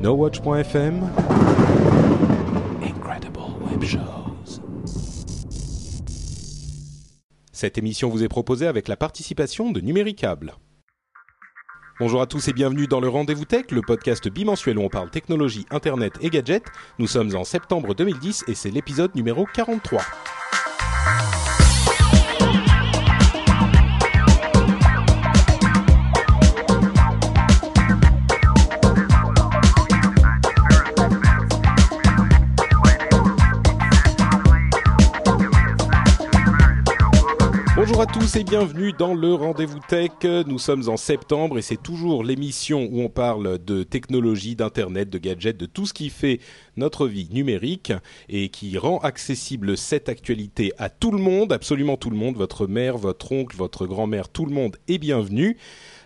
NoWatch.fm Incredible Web Shows Cette émission vous est proposée avec la participation de Numéricable. Bonjour à tous et bienvenue dans le Rendez-vous Tech, le podcast bimensuel où on parle technologie, internet et gadgets. Nous sommes en septembre 2010 et c'est l'épisode numéro 43. Bonjour à tous et bienvenue dans le Rendez-vous Tech. Nous sommes en septembre et c'est toujours l'émission où on parle de technologie, d'internet, de gadgets, de tout ce qui fait notre vie numérique et qui rend accessible cette actualité à tout le monde, absolument tout le monde, votre mère, votre oncle, votre grand-mère, tout le monde est bienvenu.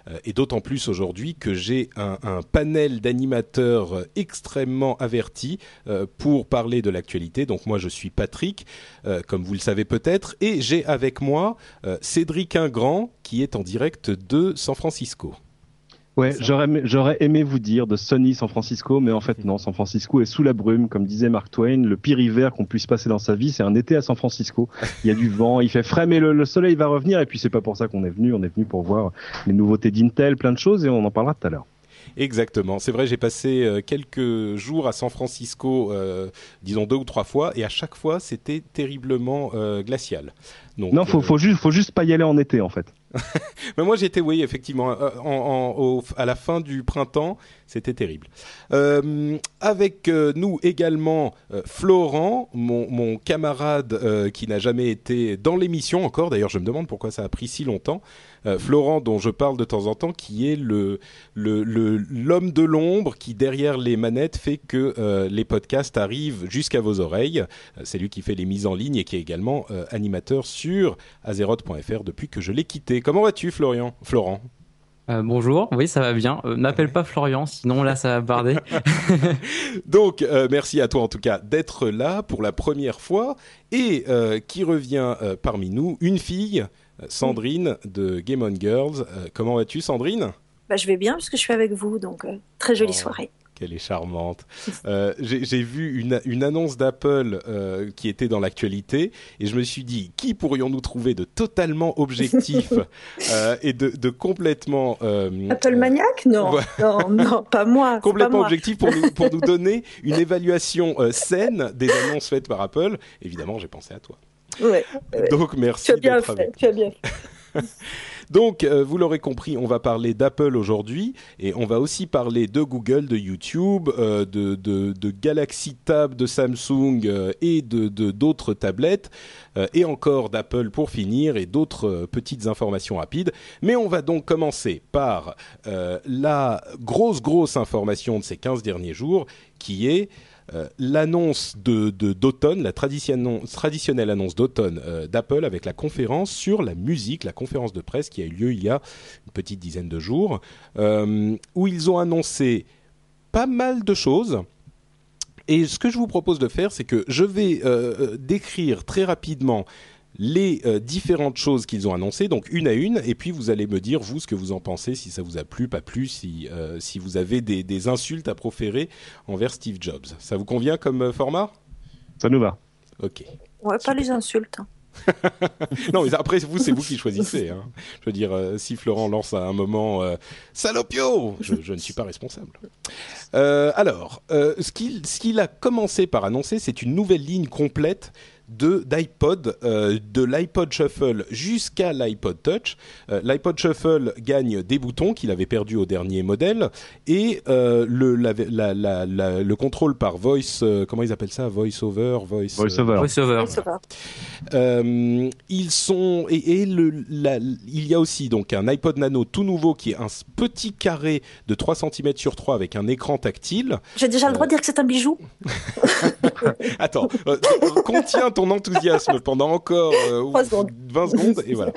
Euh, et d'autant plus aujourd'hui que j'ai un, panel d'animateurs extrêmement avertis euh, pour parler de l'actualité. Donc moi je suis Patrick, euh, comme vous le savez peut-être, et j'ai avec moi Cédric Ingrand qui est en direct de San Francisco. Ouais, j'aurais aimé, j'aurais aimé vous dire de Sunny San Francisco, mais en fait non, San Francisco est sous la brume, comme disait Mark Twain. Le pire hiver qu'on puisse passer dans sa vie, c'est un été à San Francisco. Il y a du vent, il fait frais, mais le, le soleil va revenir. Et puis c'est pas pour ça qu'on est venu. On est venu pour voir les nouveautés d'Intel, plein de choses, et on en parlera tout à l'heure. Exactement. C'est vrai, j'ai passé euh, quelques jours à San Francisco, euh, disons deux ou trois fois, et à chaque fois, c'était terriblement euh, glacial. Donc, non, faut, euh, faut juste, faut juste pas y aller en été, en fait. Mais moi j'étais, oui, effectivement, en, en, au, à la fin du printemps, c'était terrible. Euh, avec euh, nous également euh, Florent, mon, camarade qui n'a jamais été dans l'émission encore. D'ailleurs, je me demande pourquoi ça a pris si longtemps. Florent, dont je parle de temps en temps, qui est l'homme de l'ombre qui derrière les manettes fait que les podcasts arrivent jusqu'à vos oreilles. C'est lui qui fait les mises en ligne et qui est également animateur sur Azeroth.fr depuis que je l'ai quitté. Comment vas-tu, Florian? Florent euh, bonjour, oui ça va bien. Euh, M'appelle pas Florian, sinon là ça va barder. Donc euh, merci à toi en tout cas d'être là pour la première fois et euh, qui revient parmi nous? Une fille, Sandrine de Game On Girls. comment vas-tu Sandrine? Bah, Je vais bien puisque je suis avec vous, donc très jolie Oh. soirée. Qu'elle est charmante. Euh, J'ai vu une, une annonce d'Apple euh, qui était dans l'actualité et je me suis dit, qui pourrions-nous trouver de totalement objectif euh, et de, de complètement... Apple Maniac Non, non, non, pas moi. pas complètement moi. objectif pour nous, pour nous donner une évaluation saine des annonces faites par Apple. Évidemment, j'ai pensé à toi. Ouais, ouais. Donc, merci Tu as bien fait, tu as bien fait. Donc, euh, vous l'aurez compris, on va parler d'Apple aujourd'hui et on va aussi parler de Google, de YouTube, euh, de, Galaxy Tab, de Samsung euh, et de d'autres tablettes et encore d'Apple pour finir et d'autres petites informations rapides. Mais on va donc commencer par la grosse, grosse information de ces 15 derniers jours qui est euh, l'annonce d'automne, la tradition- traditionnelle annonce d'automne euh, d'Apple avec la conférence sur la musique, la conférence de presse qui a eu lieu il y a une petite dizaine de jours, euh, où ils ont annoncé pas mal de choses. Et ce que je vous propose de faire, c'est que je vais décrire très rapidement les euh, différentes choses qu'ils ont annoncées, donc une à une, et puis vous allez me dire, vous, ce que vous en pensez, si ça vous a plu, pas plu, si, euh, si vous avez des, des insultes à proférer envers Steve Jobs. Ça vous convient comme euh, format? Ça nous va. Ok. Ouais, pas les insultes. non, mais après, vous, c'est vous qui choisissez. Hein. Je veux dire, euh, si Florent lance à un moment euh, Salopio, je, je ne suis pas responsable. Euh, alors, euh, ce qu'il ce qu'il a commencé par annoncer, c'est une nouvelle ligne complète d'iPod, euh, de l'iPod Shuffle jusqu'à l'iPod Touch. Euh, L'iPod Shuffle gagne des boutons qu'il avait perdus au dernier modèle et euh, le, la- la- la- la- le contrôle par voice, euh, comment ils appellent ça, voice over, voice. VoiceOver. VoiceOver. Oui, ça va. euh, ils sont et, et le, la- il y a aussi donc un iPod Nano tout nouveau qui est un petit carré de 3 cm sur 3 avec un écran tactile. J'ai déjà le droit de dire que c'est un bijou? Attends, euh, contiens ton enthousiasme pendant encore euh, Trois secondes. 20 secondes et voilà.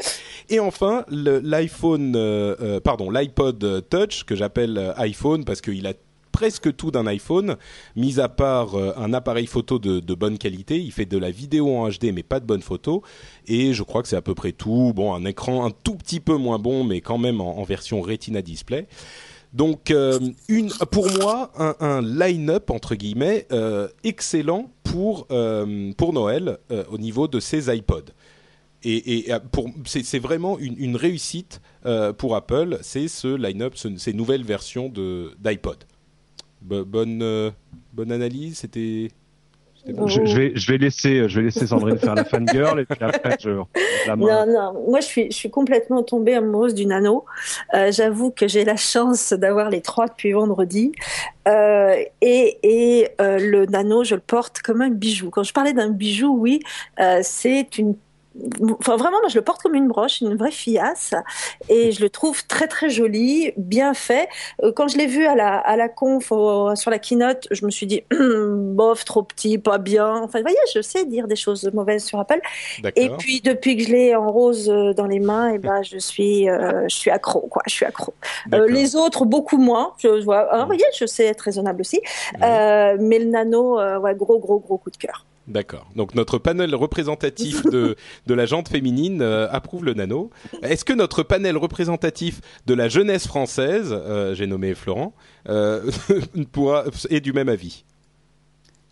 Et enfin l'iPhone, euh, euh, pardon, l'iPod Touch que j'appelle euh, iPhone parce qu'il a presque tout d'un iPhone, mis à part euh, un appareil photo de, de bonne qualité. Il fait de la vidéo en HD, mais pas de bonne photo. Et je crois que c'est à peu près tout. Bon, un écran un tout petit peu moins bon, mais quand même en, en version Retina Display. Donc, euh, une, pour moi, un, un line-up entre guillemets euh, excellent pour euh, pour Noël euh, au niveau de ces iPods. Et, et c'est vraiment une, réussite euh, pour Apple. C'est ce line-up, ce- ces nouvelles versions d'iPod. Bo- bonne bonne analyse. C'était Je, vais, je vais laisser, je vais laisser Sandrine faire la fangirl et puis après je la. Non, non, moi je suis, je suis complètement tombée amoureuse du nano. Euh, J'avoue que j'ai la chance d'avoir les trois depuis vendredi. Euh, et et euh, le nano, je le porte comme un bijou. Quand je parlais d'un bijou, oui, c'est une. Enfin, vraiment, moi, je le porte comme une broche, une vraie fiasse, et je le trouve très très joli, bien fait. Euh, Quand je l'ai vu à la à la conf au- sur la keynote, je me suis dit bof, trop petit, pas bien. Enfin, vous voyez, je sais dire des choses mauvaises sur Apple. Et puis depuis que je l'ai en rose euh, dans les mains, et ben je suis euh, je suis accro quoi, je suis accro. Euh, les autres beaucoup moins. Je vois, ah, vous voyez, je sais être raisonnable aussi. Euh, mais le nano, ouais, gros gros gros coup de cœur. D'accord. Donc notre panel représentatif de, de la jante féminine euh, approuve le nano. Est-ce que notre panel représentatif de la jeunesse française, euh, j'ai nommé Florent, euh, pourra, est du même avis?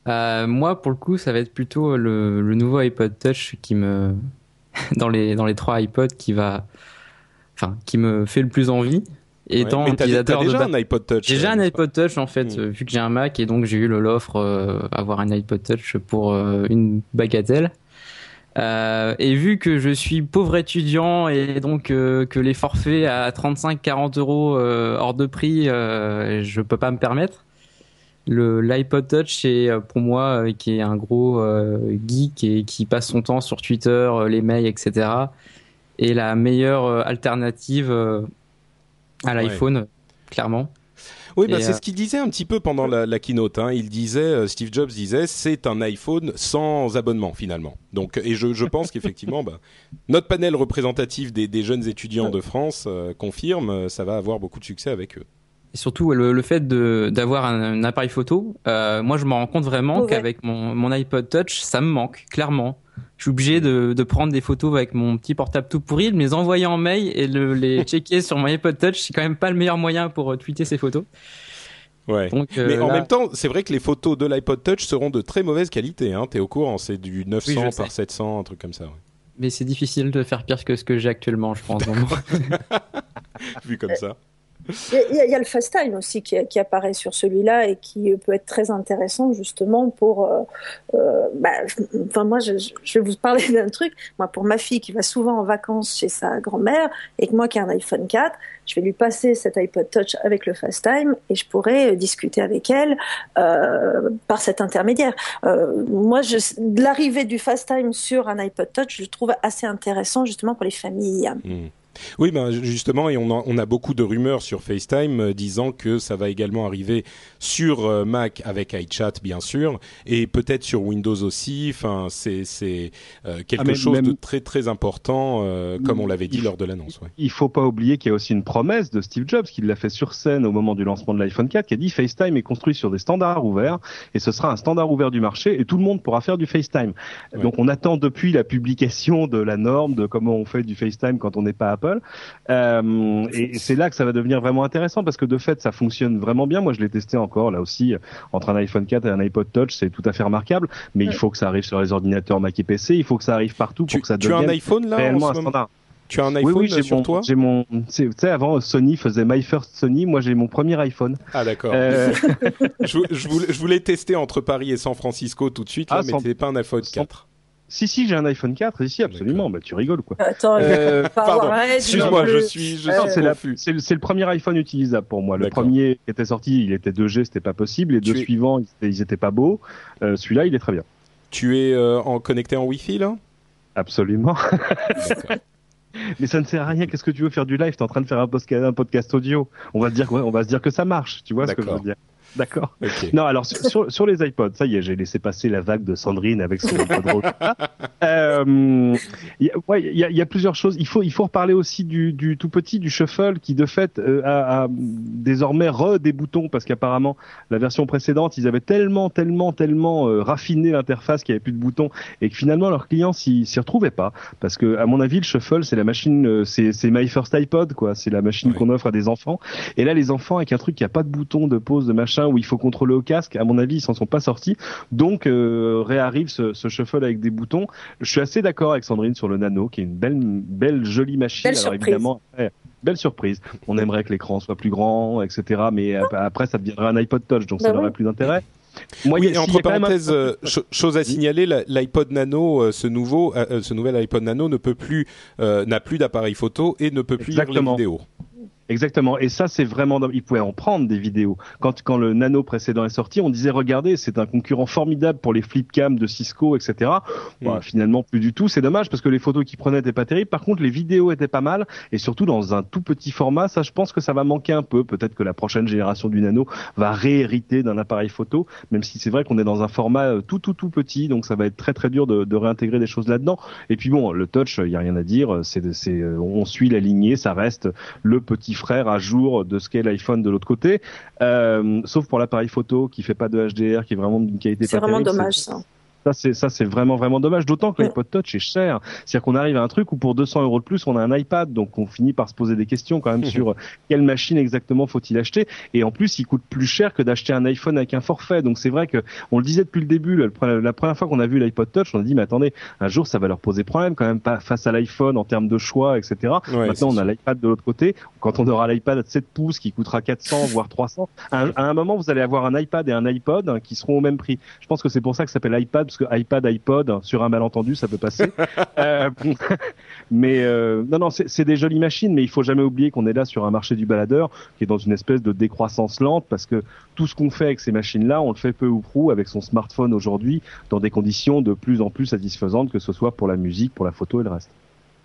Moi, pour le coup, ça va être plutôt le, le nouveau iPod Touch qui me, dans les dans les trois iPods, qui va, enfin, qui me fait le plus envie. Étant Ouais. Utilisateur de déjà un iPod Touch. J'ai déjà euh, un iPod Touch en fait, Hmm. vu que j'ai un Mac et donc j'ai eu l'offre euh, avoir un iPod Touch pour euh, une bagatelle. Euh, et vu que je suis pauvre étudiant et donc euh, que les forfaits à 35-40 euros euh, hors de prix, euh, je peux pas me permettre. Le l'iPod Touch est pour moi euh, qui est un gros euh, geek et qui passe son temps sur Twitter, les mails, etc. est la meilleure euh, alternative à Ouais. l'iPhone, clairement. Oui, bah, c'est euh, ce qu'il disait un petit peu pendant la, la keynote. Hein. Il disait, euh, Steve Jobs disait, c'est un iPhone sans abonnement finalement. Donc, et je, je pense qu'effectivement, bah, notre panel représentatif des, des jeunes étudiants de France euh, confirme, euh, ça va avoir beaucoup de succès avec eux. Et surtout le, le fait d'avoir un, un appareil photo, euh, moi je me rends compte vraiment Ouais. qu'avec mon, mon iPod Touch, ça me manque clairement. Je suis obligé de, de prendre des photos avec mon petit portable tout pourri, de me les envoyer en mail et de les checker sur mon iPod Touch. C'est quand même pas le meilleur moyen pour euh, tweeter ces photos. Ouais. Donc, euh, Mais en là- même temps, c'est vrai que les photos de l'iPod Touch seront de très mauvaise qualité. Hein. T'es au courant, c'est du 900 Oui, je par sais. 700, un truc comme ça. ouais. mais c'est difficile de faire pire que ce que j'ai actuellement, je pense. Vu comme ça. Il y, a- le FaceTime aussi qui, apparaît sur celui-là et qui peut être très intéressant justement pour. euh, euh, bah, enfin moi, je, vais vous parler d'un truc. Moi, pour ma fille qui va souvent en vacances chez sa grand-mère et que moi qui ai un iPhone 4, je vais lui passer cet iPod Touch avec le FaceTime et je pourrais euh, discuter avec elle par cet intermédiaire. Moi, l'arrivée du FaceTime sur un iPod Touch, je le trouve assez intéressant justement pour les familles. Hmm. Oui, ben justement, et on a, on a beaucoup de rumeurs sur FaceTime euh, disant que ça va également arriver sur euh, Mac avec iChat, bien sûr, et peut-être sur Windows aussi. Enfin, c'est euh, quelque Ah, mais chose de très très important, euh, comme on l'avait dit lors de l'annonce. Ouais. Il faut pas oublier qu'il y a aussi une promesse de Steve Jobs qui l'a fait sur scène au moment du lancement de l'iPhone 4 qui a dit FaceTime est construit sur des standards ouverts et ce sera un standard ouvert du marché et tout le monde pourra faire du FaceTime. Ouais. Donc on attend depuis la publication de la norme de comment on fait du FaceTime quand on n'est pas Apple Euh, et c'est là que ça va devenir vraiment intéressant parce que de fait ça fonctionne vraiment bien. Moi je l'ai testé encore là aussi entre un iPhone 4 et un iPod Touch, c'est tout à fait remarquable, mais il faut que ça arrive sur les ordinateurs Mac et PC, il faut que ça arrive partout Tu, pour que ça tu as devienne un iPhone là en réellement un standard. Tu as un iPhone oui, oui, euh, j'ai sur mon, toi? j'ai mon, tu sais, avant Sony faisait My First Sony, moi j'ai mon premier iPhone. Ah d'accord. Euh, je, je voulais, je voulais tester entre Paris et San Francisco tout de suite, là, Ah, mais sans- c'était pas un iPhone sans- 4. Si, si, j'ai un iPhone 4, si, absolument. Bah, tu rigoles, quoi. Attends, Euh, pas pardon, excuse-moi, je suis, je Euh, suis c'est, la- confus. c'est le- premier iPhone utilisable pour moi. Le premier qui était sorti, il était 2G, c'était pas possible. Les deux es- suivants, ils étaient, ils étaient pas beaux. Euh, celui-là, il est très bien. Tu es euh, en connecté en Wi-Fi là? Absolument. Mais ça ne sert à rien. Qu'est-ce que tu veux faire du live? T'es en train de faire un podcast, un podcast audio. On va se dire, ouais, on va se dire que ça marche. Tu vois ce que je veux dire D'accord. Non, alors sur, sur, les iPods, ça y est, j'ai laissé passer la vague de Sandrine avec son iPod Roca. Euh, il y a- ouais, il y, a, il y a plusieurs choses. Il faut, il faut reparler aussi du, du tout petit, du shuffle, qui de fait euh, a, a désormais re des boutons, parce qu'apparemment la version précédente, ils avaient tellement, tellement, tellement euh, raffiné l'interface qu'il n'y avait plus de boutons, et que finalement leurs clients s'y s'y retrouvaient pas, parce que à mon avis, le shuffle, c'est la machine, euh, c'est c'est my first iPod, quoi. C'est la machine qu'on offre à des enfants. Et là, les enfants avec un truc qui a pas de bouton de pause, de machin, où il faut contrôler au casque, à mon avis, ils s'en sont pas sortis. Donc, euh, réarrive ce, ce shuffle avec des boutons. Je suis assez d'accord avec Sandrine sur le Nano, qui est une belle, belle jolie machine. Belle Alors évidemment, après, belle surprise. On aimerait que l'écran soit plus grand, etc. Mais euh, après, ça deviendra un iPod Touch, donc Bah ça oui. n'aurait plus d'intérêt. Moi, Oui, et entre un- parenthèses, euh, cho- chose à signaler, l'iPod Nano, euh, ce nouveau, euh, ce nouvel iPod Nano ne peut plus, euh, n'a plus d'appareil photo et ne peut plus lire Exactement. les vidéos. Exactement. Et ça, c'est vraiment. domm- Il pouvait en prendre des vidéos. Quand quand le Nano précédent est sorti, on disait regardez, c'est un concurrent formidable pour les flipcam de Cisco, etc. Bon, Mm. finalement, plus du tout. C'est dommage parce que les photos qu'il prenait étaient pas terribles. Par contre, les vidéos étaient pas mal et surtout dans un tout petit format. Ça, je pense que ça va manquer un peu. Peut-être que la prochaine génération du Nano va réhériter d'un appareil photo, même si c'est vrai qu'on est dans un format euh, tout tout tout petit, donc ça va être très très dur de, de réintégrer des choses là-dedans. Et puis bon, le touch, il y a rien à dire. C'est c'est euh, on suit la lignée, ça reste le petit frère à jour de ce qu'est l'iPhone de l'autre côté, euh, sauf pour l'appareil photo qui fait pas de HDR, qui est vraiment d'une qualité C'est vraiment terrible. dommage ça. Ça c'est ça c'est vraiment vraiment dommage. D'autant que l'iPod Touch est cher. C'est-à-dire qu'on arrive à un truc où pour 200 euros de plus on a un iPad, donc on finit par se poser des questions quand même sur quelle machine exactement faut-il acheter? Et en plus il coûte plus cher que d'acheter un iPhone avec un forfait. Donc c'est vrai que on le disait depuis le début. le La première fois qu'on a vu l'iPod Touch, on a dit mais attendez, un jour ça va leur poser problème quand même pas face à l'iPhone en termes de choix, etc. Ouais, Maintenant, on a l'iPad de l'autre côté. Quand on aura l'iPad de 7 pouces qui coûtera 400 voire 300, à un, à un moment, vous allez avoir un iPad et un iPod hein, qui seront au même prix. Je pense que c'est pour ça que ça s'appelle iPad parce que iPad, iPod, sur un malentendu, ça peut passer. Euh, mais euh, non, non, c'est c'est des jolies machines, mais il faut jamais oublier qu'on est là sur un marché du baladeur qui est dans une espèce de décroissance lente parce que tout ce qu'on fait avec ces machines-là, on le fait peu ou prou avec son smartphone aujourd'hui dans des conditions de plus en plus satisfaisantes, que ce soit pour la musique, pour la photo et le reste.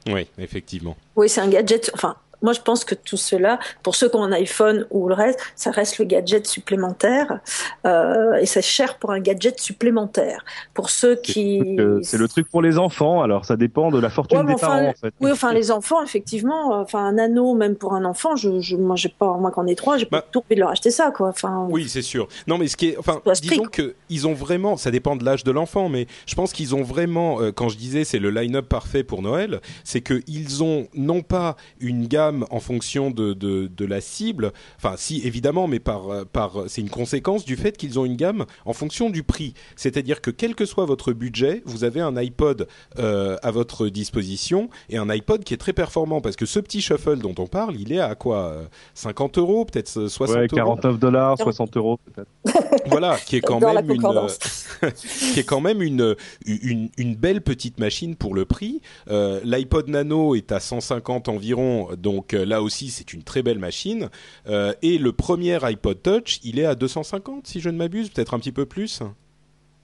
Oui, effectivement. Oui, c'est un gadget. Enfin, moi, je pense que tout cela, pour ceux qui ont un iPhone ou le reste, ça reste le gadget supplémentaire. Euh, et c'est cher pour un gadget supplémentaire. Pour ceux qui. Euh, c'est le truc pour les enfants, alors ça dépend de la fortune Ouais, des enfin, parents en fait. Oui, enfin, les enfants, effectivement, euh, enfin, un anneau, même pour un enfant, je, je, moi, j'ai pas, moi, qu'en ai trois, j'ai Bah. pas tout envie de leur acheter ça, quoi. Enfin, Oui, c'est sûr. Non, mais ce qui est, enfin, disons que ils ont vraiment, ça dépend de l'âge de l'enfant, mais je pense qu'ils ont vraiment, euh, quand je disais c'est le line-up parfait pour Noël, c'est que ils ont non pas une gamme en fonction de de, de la cible, enfin si évidemment, mais par euh, par c'est une conséquence du fait qu'ils ont une gamme en fonction du prix. C'est-à-dire que quel que soit votre budget, vous avez un iPod euh, à votre disposition et un iPod qui est très performant parce que ce petit shuffle dont on parle, il est à quoi euh, 50 euros, peut-être 60 Ouais, euros? 49 dollars, 60 euros peut-être. Voilà, qui est quand même une, concordance. euh, qui est quand même une, une une belle petite machine pour le prix. Euh, L'iPod Nano est à 150 environ, donc euh, là aussi c'est une très belle machine. Euh, et le premier iPod Touch, il est à 250 si je ne m'abuse, peut-être un petit peu plus.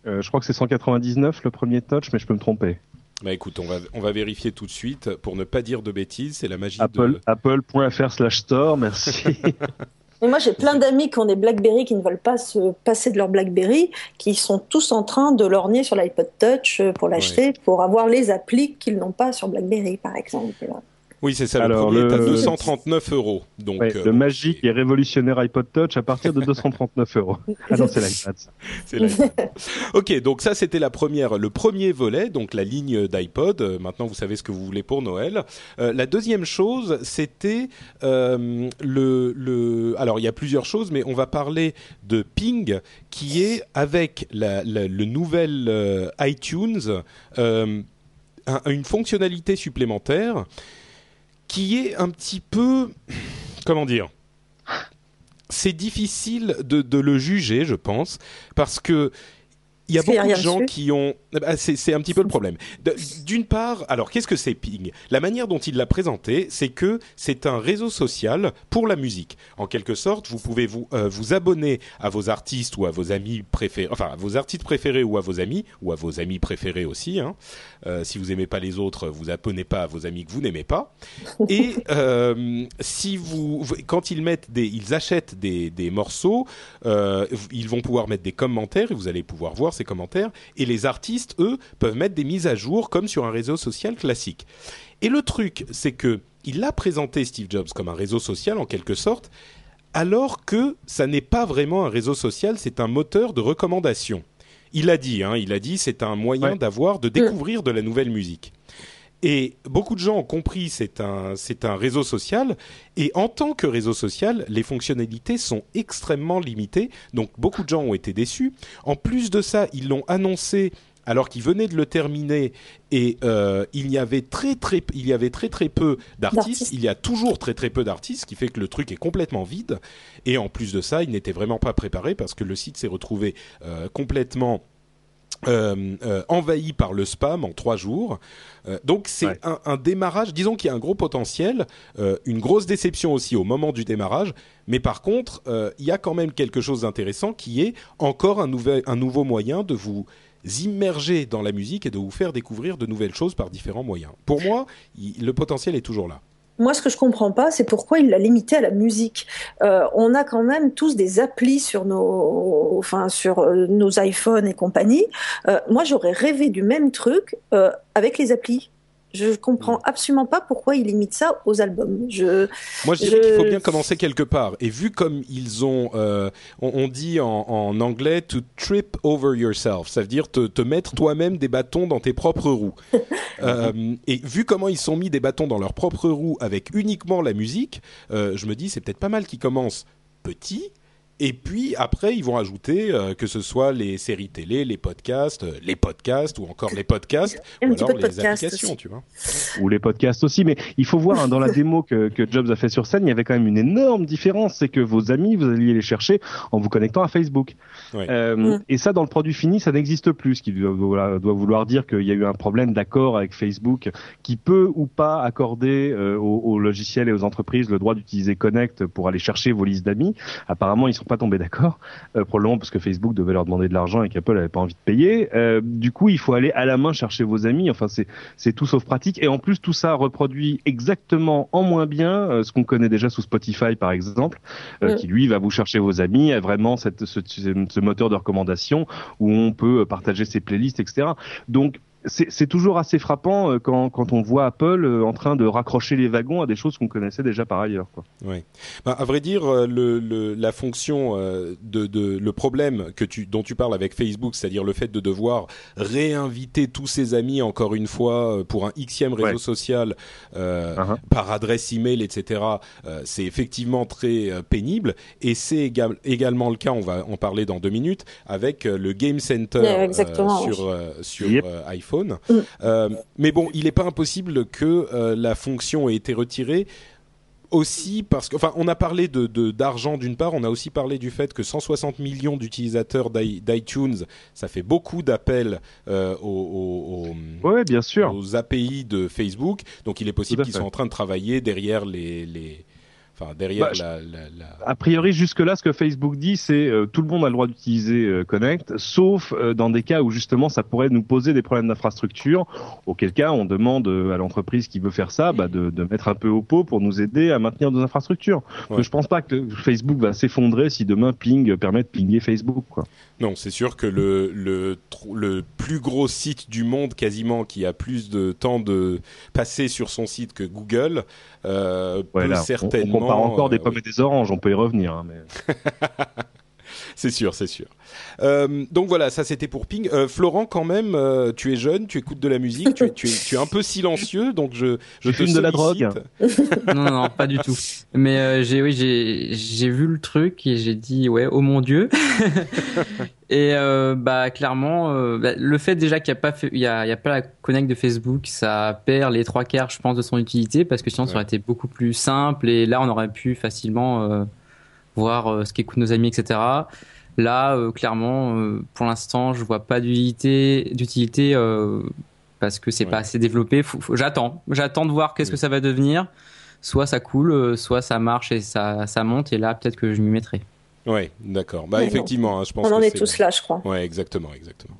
Euh, je crois que c'est 199 le premier touch, mais je peux me tromper. Bah écoute, on va on va vérifier tout de suite pour ne pas dire de bêtises. C'est la magie Apple, de. apple.fr slash store, merci. Et moi, j'ai plein d'amis qui ont des BlackBerry qui ne veulent pas se passer de leur BlackBerry, qui sont tous en train de lorgner sur l'iPod Touch pour l'acheter, pour avoir les applis qu'ils n'ont pas sur BlackBerry, par exemple. Oui, c'est ça. Alors, le premier est à le- 239 euros. Donc Ouais, euh, le magique et révolutionnaire iPod Touch à partir de 239 euros. Ah non, c'est l'iPad. C'est la- ok, donc ça c'était la première, le premier volet, donc la ligne d'iPod. Euh, maintenant vous savez ce que vous voulez pour Noël. Euh, la deuxième chose, c'était euh, le, le. Alors il y a plusieurs choses, mais on va parler de Ping, qui est avec la, la- le nouvel iTunes un- une fonctionnalité supplémentaire qui est un petit peu, comment dire c'est difficile de, le juger, je pense, parce que il y a beaucoup de gens qui ont. Ben, c'est un petit peu le problème. D'une part, alors qu'est-ce que c'est Ping? La manière dont il l'a présenté, c'est que c'est un réseau social pour la musique. En quelque sorte, vous pouvez vous euh, vous abonner à vos artistes ou à vos amis préférés, enfin à vos artistes préférés ou à vos amis ou à vos amis préférés aussi. Hein. Euh, si vous aimez pas les autres, vous abonnez pas à vos amis que vous n'aimez pas. Et euh, si vous, quand ils mettent des, ils achètent des, des morceaux, ils vont pouvoir mettre des commentaires et vous allez pouvoir voir ces commentaires. Et les artistes, eux, peuvent mettre des mises à jour comme sur un réseau social classique. Et le truc, c'est que il a présenté Steve Jobs comme un réseau social en quelque sorte, alors que ça n'est pas vraiment un réseau social, c'est un moteur de recommandation. Il a dit, hein, il a dit, c'est un moyen d'avoir, de découvrir de la nouvelle musique. Et beaucoup de gens ont compris c'est un c'est un réseau social et en tant que réseau social, les fonctionnalités sont extrêmement limitées. Donc beaucoup de gens ont été déçus. En plus de ça, ils l'ont annoncé alors qu'ils venaient de le terminer et euh, il y avait très très il y avait très très peu d'artistes. Il y a toujours très très peu d'artistes, ce qui fait que le truc est complètement vide. Et en plus de ça, il n'était vraiment pas préparé parce que le site s'est retrouvé euh, complètement euh, euh, envahi par le spam en trois jours. Euh, donc c'est un, démarrage, disons qu'il y a un gros potentiel, une grosse déception aussi au moment du démarrage, mais par contre, il y a quand même quelque chose d'intéressant qui est encore un, nouvel, un nouveau moyen de vous immerger dans la musique et de vous faire découvrir de nouvelles choses par différents moyens. Pour moi, le potentiel est toujours là moi, ce que je comprends pas, c'est pourquoi il l'a limité à la musique. Euh, on a quand même tous des applis sur nos, enfin, sur euh, nos iPhones et compagnie. Euh, moi, j'aurais rêvé du même truc avec les applis. Je comprends absolument pas pourquoi ils limitent ça aux albums. Je, Moi, je dirais qu'il faut bien commencer quelque part. Et vu comme ils ont, euh, on, dit en, en, anglais to trip over yourself, ça veut dire te, te mettre toi-même des bâtons dans tes propres roues. euh, et vu comment ils sont mis des bâtons dans leurs propres roues avec uniquement la musique, euh, je me dis c'est peut-être pas mal qu'ils commencent petit et puis après, ils vont ajouter euh, que ce soit les séries télé, les podcasts, euh, les podcasts ou encore les podcasts, ou alors les applications, tu vois. Ou les podcasts aussi. Mais il faut voir hein, dans la démo que, que, Jobs a fait sur scène, il y avait quand même une énorme différence, c'est que vos amis, vous alliez les chercher en vous connectant à Facebook. Euh, mm. Et ça, dans le produit fini, ça n'existe plus, ce qui doit, doit vouloir dire qu'il y a eu un problème d'accord avec Facebook, qui peut ou pas accorder euh, aux, aux, logiciels et aux entreprises le droit d'utiliser Connect pour aller chercher vos listes d'amis. Apparemment, ils sont pas tombés d'accord, euh, probablement parce que Facebook devait leur demander de l'argent et qu'Apple avait pas envie de payer. Euh, du coup, il faut aller à la main chercher vos amis. Enfin, c'est c'est tout sauf pratique. Et en plus, tout ça reproduit exactement en moins bien euh, ce qu'on connaît déjà sous Spotify, par exemple, euh, qui lui va vous chercher vos amis, a vraiment cette, ce, ce moteur de recommandation où on peut partager ses playlists, etc. Donc c'est toujours assez frappant euh, quand, quand, on voit Apple euh, en train de raccrocher les wagons à des choses qu'on connaissait déjà par ailleurs. Quoi. Oui. Bah, à vrai dire, euh, le, le, la fonction de, de, le problème que tu, dont tu parles avec Facebook, c'est-à-dire le fait de devoir réinviter tous ses amis encore une fois pour un xème réseau social euh, uh-huh. par adresse email, etc. c'est effectivement très pénible et c'est également le cas. On va en parler dans deux minutes avec le Game Center sur sur iPhone Mm. Euh, mais bon, il n'est pas impossible que euh, la fonction ait été retirée aussi parce que, enfin, on a parlé de d'argent d'une part, on a aussi parlé du fait que 160 millions d'utilisateurs d'iTunes, ça fait beaucoup d'appels euh, aux, ouais, bien sûr. aux API de Facebook. Donc, il est possible qu'ils soient en train de travailler derrière les, les Enfin, derrière bah, la, A priori, jusque-là, ce que Facebook dit, c'est euh, tout le monde a le droit d'utiliser euh, Connect, sauf euh, dans des cas où justement ça pourrait nous poser des problèmes d'infrastructure. Auquel cas, on demande à l'entreprise qui veut faire ça bah, de, de, mettre un peu au pot pour nous aider à maintenir nos infrastructures. Ouais. Je pense pas que Facebook va s'effondrer si demain Ping permet de pinguer Facebook. Quoi. Non, c'est sûr que le, le, le plus gros site du monde, quasiment, qui a plus de temps de passer sur son site que Google, euh, ouais, peut certainement. On, on compare encore des pommes et des oranges, on peut y revenir. Hein, mais... c'est sûr, c'est sûr. Euh, donc voilà, ça c'était pour Ping. Euh, Florent, quand même, euh, tu es jeune, tu écoutes de la musique, tu es, tu es, tu es un peu silencieux, donc je, je, te de la drogue. non, non, pas du tout. Mais euh, j'ai, oui, j'ai, j'ai vu le truc et j'ai dit ouais, oh mon dieu. Et euh, bah clairement, bah, le fait déjà qu'il n'y a pas, il y a, il y a pas la connect de Facebook, ça perd les trois quarts, je pense, de son utilité parce que sinon ouais. ça aurait été beaucoup plus simple et là on aurait pu facilement voir ce qu'écoutent nos amis, etc. Là, clairement, pour l'instant, je vois pas d'utilité, d'utilité parce que c'est pas assez développé. j'attends, j'attends de voir qu'est-ce que ça va devenir. Soit ça coule, soit ça marche et ça, ça monte, et là, peut-être que je m'y mettrai. Oui, d'accord. Bah, effectivement, hein, je pense On en est, tous là, je crois. Oui, exactement, exactement.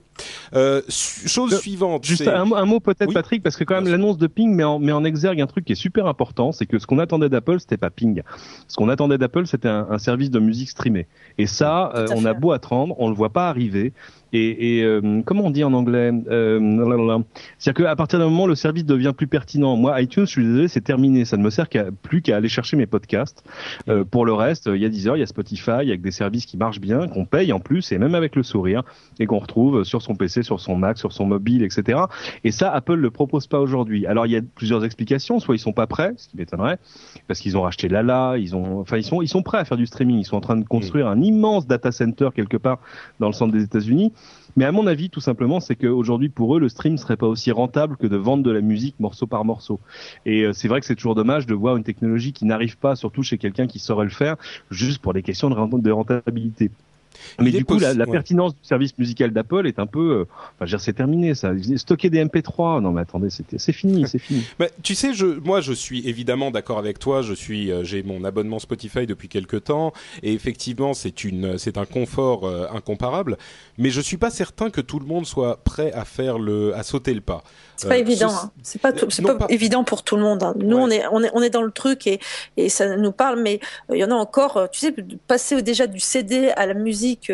Euh, chose suivante. Juste un, mot peut-être, Patrick, parce que quand même l'annonce de Ping met en, met en exergue un truc qui est super important, c'est que ce qu'on attendait d'Apple, c'était pas Ping. Ce qu'on attendait d'Apple, c'était un, un, service de musique streamée. Et ça, euh, on a beau attendre, on le voit pas arriver. Et, et euh, comment on dit en anglais euh, C'est-à-dire qu'à partir d'un moment, le service devient plus pertinent. Moi, iTunes, je suis désolé, c'est terminé. Ça ne me sert qu'à, plus qu'à aller chercher mes podcasts. Euh, pour le reste, il y a Deezer, il y a Spotify, avec des services qui marchent bien, qu'on paye en plus, et même avec le sourire, et qu'on retrouve sur son PC, sur son Mac, sur son mobile, etc. Et ça, Apple le propose pas aujourd'hui. Alors, il y a plusieurs explications. Soit ils sont pas prêts, ce qui m'étonnerait, parce qu'ils ont racheté Lala, ils ont, enfin, ils sont, ils sont prêts à faire du streaming. Ils sont en train de construire un immense data center quelque part dans le centre des États-Unis. Mais à mon avis, tout simplement, c'est qu'aujourd'hui, pour eux, le stream serait pas aussi rentable que de vendre de la musique morceau par morceau. Et euh, c'est vrai que c'est toujours dommage de voir une technologie qui n'arrive pas, surtout chez quelqu'un qui saurait le faire, juste pour des questions de rentabilité. Mais du coup, la, pertinence du service musical d'Apple est un peu, euh, enfin, dire, c'est terminé. Ça, stocker des MP3, non mais attendez, c'est fini, c'est fini. Mais tu sais, je, moi, je suis évidemment d'accord avec toi. Je suis, euh, j'ai mon abonnement Spotify depuis quelques temps, et effectivement, c'est une, c'est un confort euh, incomparable. Mais je suis pas certain que tout le monde soit prêt à faire le, à sauter le pas. C'est pas évident. Hein. C'est pas, évident pour tout le monde. Hein. Nous, on est, on est, on est dans le truc et, et ça nous parle, mais il y en a encore. Tu sais, passer déjà du CD à la musique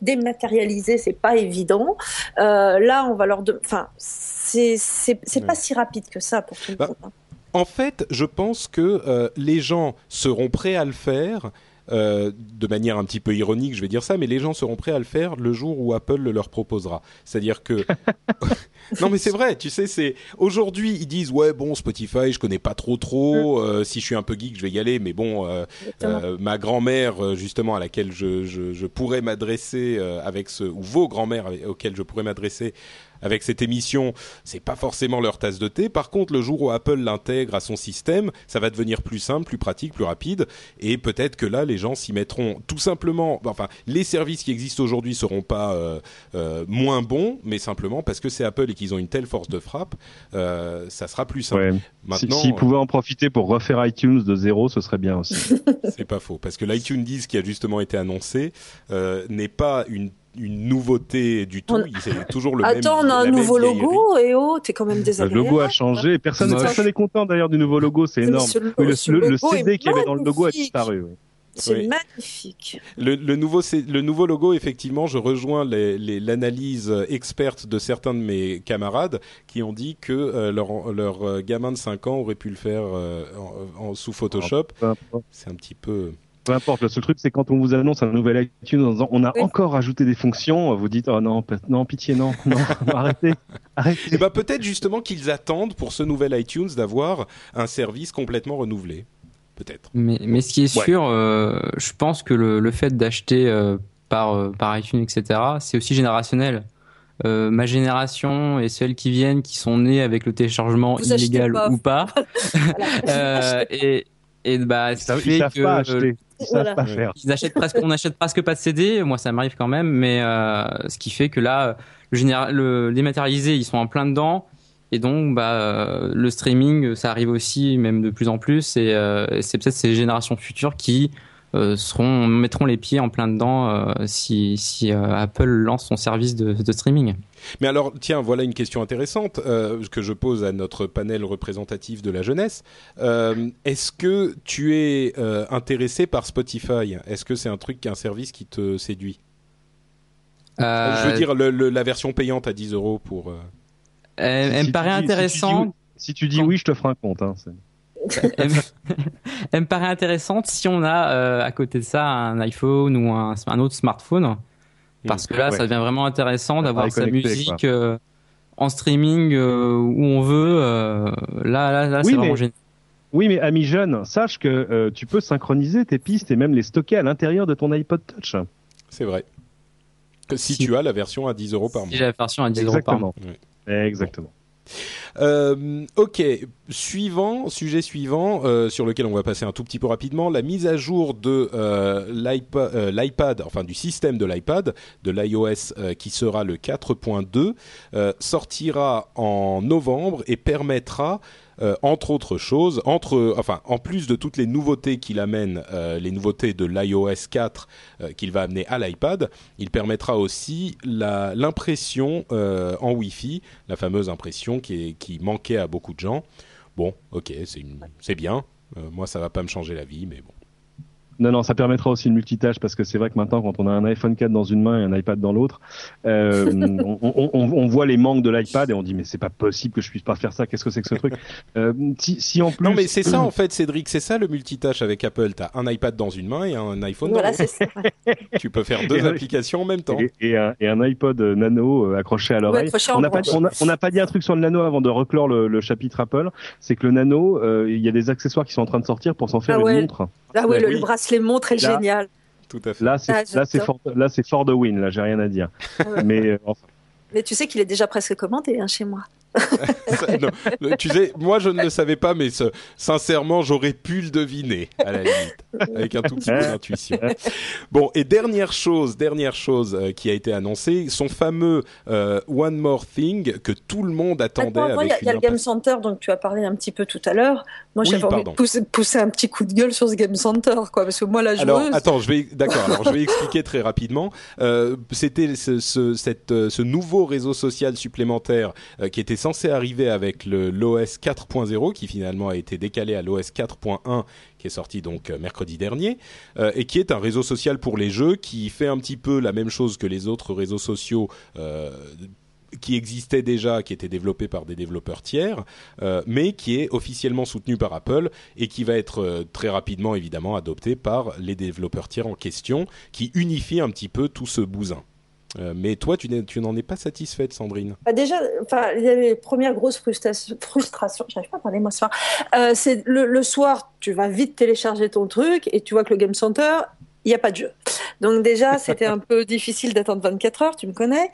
dématérialisé, c'est pas évident. Euh, là, on va leur, enfin, c'est c'est pas si rapide que ça pour tout le bah, monde. Hein. En fait, je pense que euh, les gens seront prêts à le faire euh, de manière un petit peu ironique, je vais dire ça, mais les gens seront prêts à le faire le jour où Apple le leur proposera. C'est-à-dire que non, mais c'est vrai. Tu sais, c'est aujourd'hui ils disent ouais bon Spotify, je connais pas trop trop. Mm. Euh, si je suis un peu geek, je vais y aller. Mais bon, euh, ma grand-mère justement à laquelle je, je, je pourrais m'adresser avec ce ou vos grand-mères auxquelles je pourrais m'adresser avec cette émission, c'est pas forcément leur tasse de thé. Par contre, le jour où Apple l'intègre à son système, ça va devenir plus simple, plus pratique, plus rapide, et peut-être que là, les gens s'y mettront tout simplement. Enfin, les services qui existent aujourd'hui seront pas euh, euh, moins bons, mais simplement parce que c'est Apple et qu'ils ont une telle force de frappe, euh, ça sera plus simple. Maintenant, s'ils pouvaient en profiter pour refaire iTunes de zéro, ce serait bien aussi. c'est pas faux, parce que l'iTunes 10 qui a justement été annoncé n'est pas une une nouveauté du tout. C'est toujours le Attends, même. Attends, on a un nouveau logo et oh, t'es quand même désagréable. Le logo a changé. Personne n'est content d'ailleurs du nouveau logo. C'est énorme. Le, le, CD qu'il y avait dans le logo a disparu. C'est magnifique. Le, le, nouveau, le nouveau logo, effectivement, je rejoins l'analyse les, experte de certains de mes camarades qui ont dit que euh, leur, leur euh, gamin de 5 ans aurait pu le faire euh, en, sous Photoshop. Ah, c'est un petit peu peu importe. Le seul truc, c'est quand on vous annonce un nouvel iTunes en disant on a encore ajouté des fonctions, vous dites oh non, non, pitié, non, non, arrêtez, arrêtez. Et eh bah ben, peut-être justement qu'ils attendent pour ce nouvel iTunes d'avoir un service complètement renouvelé. Peut-être. Mais, mais ce qui est sûr, euh, je pense que le, le fait d'acheter euh, par, euh, par iTunes, etc., c'est aussi générationnel. ma génération et celles qui viennent, qui sont nées avec le téléchargement illégal ou pas, et, et bah, ça fait que ils achètent presque, on achète presque pas de CD. Moi, ça m'arrive quand même, mais euh, ce qui fait que là, le, général, le dématérialisé, ils sont en plein dedans. Et donc, bah, euh, le streaming, ça arrive aussi, même de plus en plus. Et euh, c'est peut-être ces générations futures qui euh, seront mettront les pieds en plein dedans euh, si, si euh, Apple lance son service de, de, streaming. Mais alors, tiens, voilà une question intéressante que je pose à notre panel représentatif de la jeunesse. Est-ce que tu es intéressé par Spotify? Est-ce que c'est un truc, un service qui te séduit? Je veux dire, le, la version payante à 10 euros pour. Elle, me paraît intéressante. Si tu dis, oui, je te ferai un compte. Hein, elle, me paraît intéressante si on a euh, à côté de ça un iPhone ou un, un autre smartphone. Parce que là, ça devient vraiment intéressant d'avoir sa musique euh, en streaming euh, où on veut. là, là, là, c'est vraiment génial. Oui, mais ami jeune, sache que tu peux synchroniser tes pistes et même les stocker à l'intérieur de ton iPod Touch. C'est vrai. Si, tu as la version à 10 euros par mois. Si la version à 10 euros par mois. Exactement. Euh, ok, suivant, sujet suivant, euh, sur lequel on va passer un tout petit peu rapidement, la mise à jour de euh, l'iPad, enfin du système de l'iPad, de l'iOS qui sera le 4.2, sortira en novembre et permettra euh, entre autres choses, entre, enfin, en plus de toutes les nouveautés qu'il amène, euh, les nouveautés de l'iOS 4 euh, qu'il va amener à l'iPad, il permettra aussi l'impression en Wi-Fi, la fameuse impression qui, qui manquait à beaucoup de gens. Bon, ok, c'est bien. moi, ça va pas me changer la vie, mais bon. Non, non, ça permettra aussi le multitâche parce que c'est vrai que maintenant, quand on a un iPhone 4 dans une main et un iPad dans l'autre, euh, on, on, on, voit les manques de l'iPad et on dit mais c'est pas possible que je puisse pas faire ça. Qu'est-ce que c'est que ce truc? Euh, si, si, en plus. Non, mais c'est ça en fait, Cédric, c'est ça le multitâche avec Apple. T'as un iPad dans une main et un iPhone dans l'autre. tu peux faire deux applications en même temps. Et, un, et un, iPod Nano euh, accroché à l'oreille. on n'a pas, a, pas dit un truc sur le Nano avant de reclore le, le chapitre Apple. C'est que le Nano, euh, il y a des accessoires qui sont en train de sortir pour s'en faire ah une montre. Ah oui, le, bracelet montre est génial. Tout à fait. Là, c'est ah, là, c'est fort, là, c'est fort de win. Là, j'ai rien à dire. Ah Mais euh, enfin. Mais tu sais qu'il est déjà presque commandé hein, chez moi. tu sais, moi je ne le savais pas, mais sincèrement, j'aurais pu le deviner à la limite, avec un tout petit peu d'intuition. Bon, et dernière chose, dernière chose euh, qui a été annoncée, son fameux euh, One More Thing que tout le monde attendait. Il y a, le Game Center dont tu as parlé un petit peu tout à l'heure. Moi, j'avais envie de pousser, un petit coup de gueule sur ce Game Center, quoi, parce que moi la joueuse. Alors, attends, je vais, d'accord. alors, je vais expliquer très rapidement. Euh, C'était ce, ce, cette, euh, ce nouveau réseau social supplémentaire qui était censé arriver avec le l'OS 4.0 qui finalement a été décalé à l'OS 4.1 qui est sorti donc euh, mercredi dernier euh, et qui est un réseau social pour les jeux qui fait un petit peu la même chose que les autres réseaux sociaux euh, qui existaient déjà, qui étaient développés par des développeurs tiers, mais qui est officiellement soutenu par Apple et qui va être très rapidement évidemment adopté par les développeurs tiers en question, qui unifie un petit peu tout ce bousin. Euh, mais toi, tu n'en es pas satisfaite, Sandrine? Bah Déjà, il les premières grosses frustrations. Frustration, j'arrive pas à parler moi ce soir. Euh, c'est le, le, soir, tu vas vite télécharger ton truc et tu vois que le Game Center, il n'y a pas de jeu. Donc déjà, c'était un peu difficile d'attendre 24 heures, tu me connais.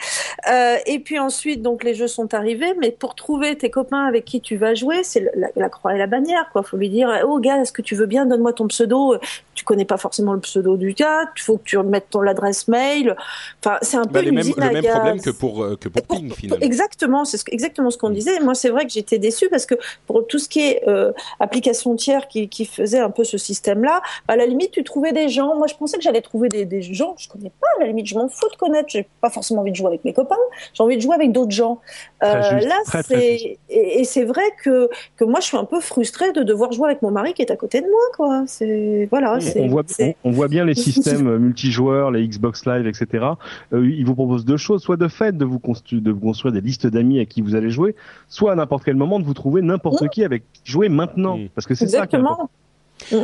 Euh, et puis ensuite, donc les jeux sont arrivés, mais pour trouver tes copains avec qui tu vas jouer, c'est la, croix et la bannière, quoi. Faut lui dire, oh gars, est-ce que tu veux bien, donne-moi ton pseudo. Tu connais pas forcément le pseudo du gars, il faut que tu remettes ton adresse mail. Enfin, c'est un peu bah, mêmes, le même problème que pour euh, que pour, Ping finalement. Exactement, c'est exactement ce qu'on mm. disait. Moi, c'est vrai que j'étais déçu parce que pour tout ce qui est euh, application tiers qui, qui faisait un peu ce système-là, à la limite, tu trouvais des gens. Moi, je pensais que j'allais trouver des, des gens que je connais pas. À la limite, je m'en fous de connaître. J'ai pas forcément envie de jouer avec mes copains. J'ai envie de jouer avec d'autres gens. Euh, là, c'est et, c'est vrai que que moi, je suis un peu frustrée de devoir jouer avec mon mari qui est à côté de moi, quoi. C'est voilà. On, voit on, voit bien les systèmes multijoueurs, les Xbox Live, etc. Euh, ils vous proposent deux choses soit de fait de vous, de vous construire des listes d'amis à qui vous allez jouer, soit à n'importe quel moment de vous trouver n'importe mmh. qui avec qui jouer maintenant, mmh. parce que c'est ça qui est important.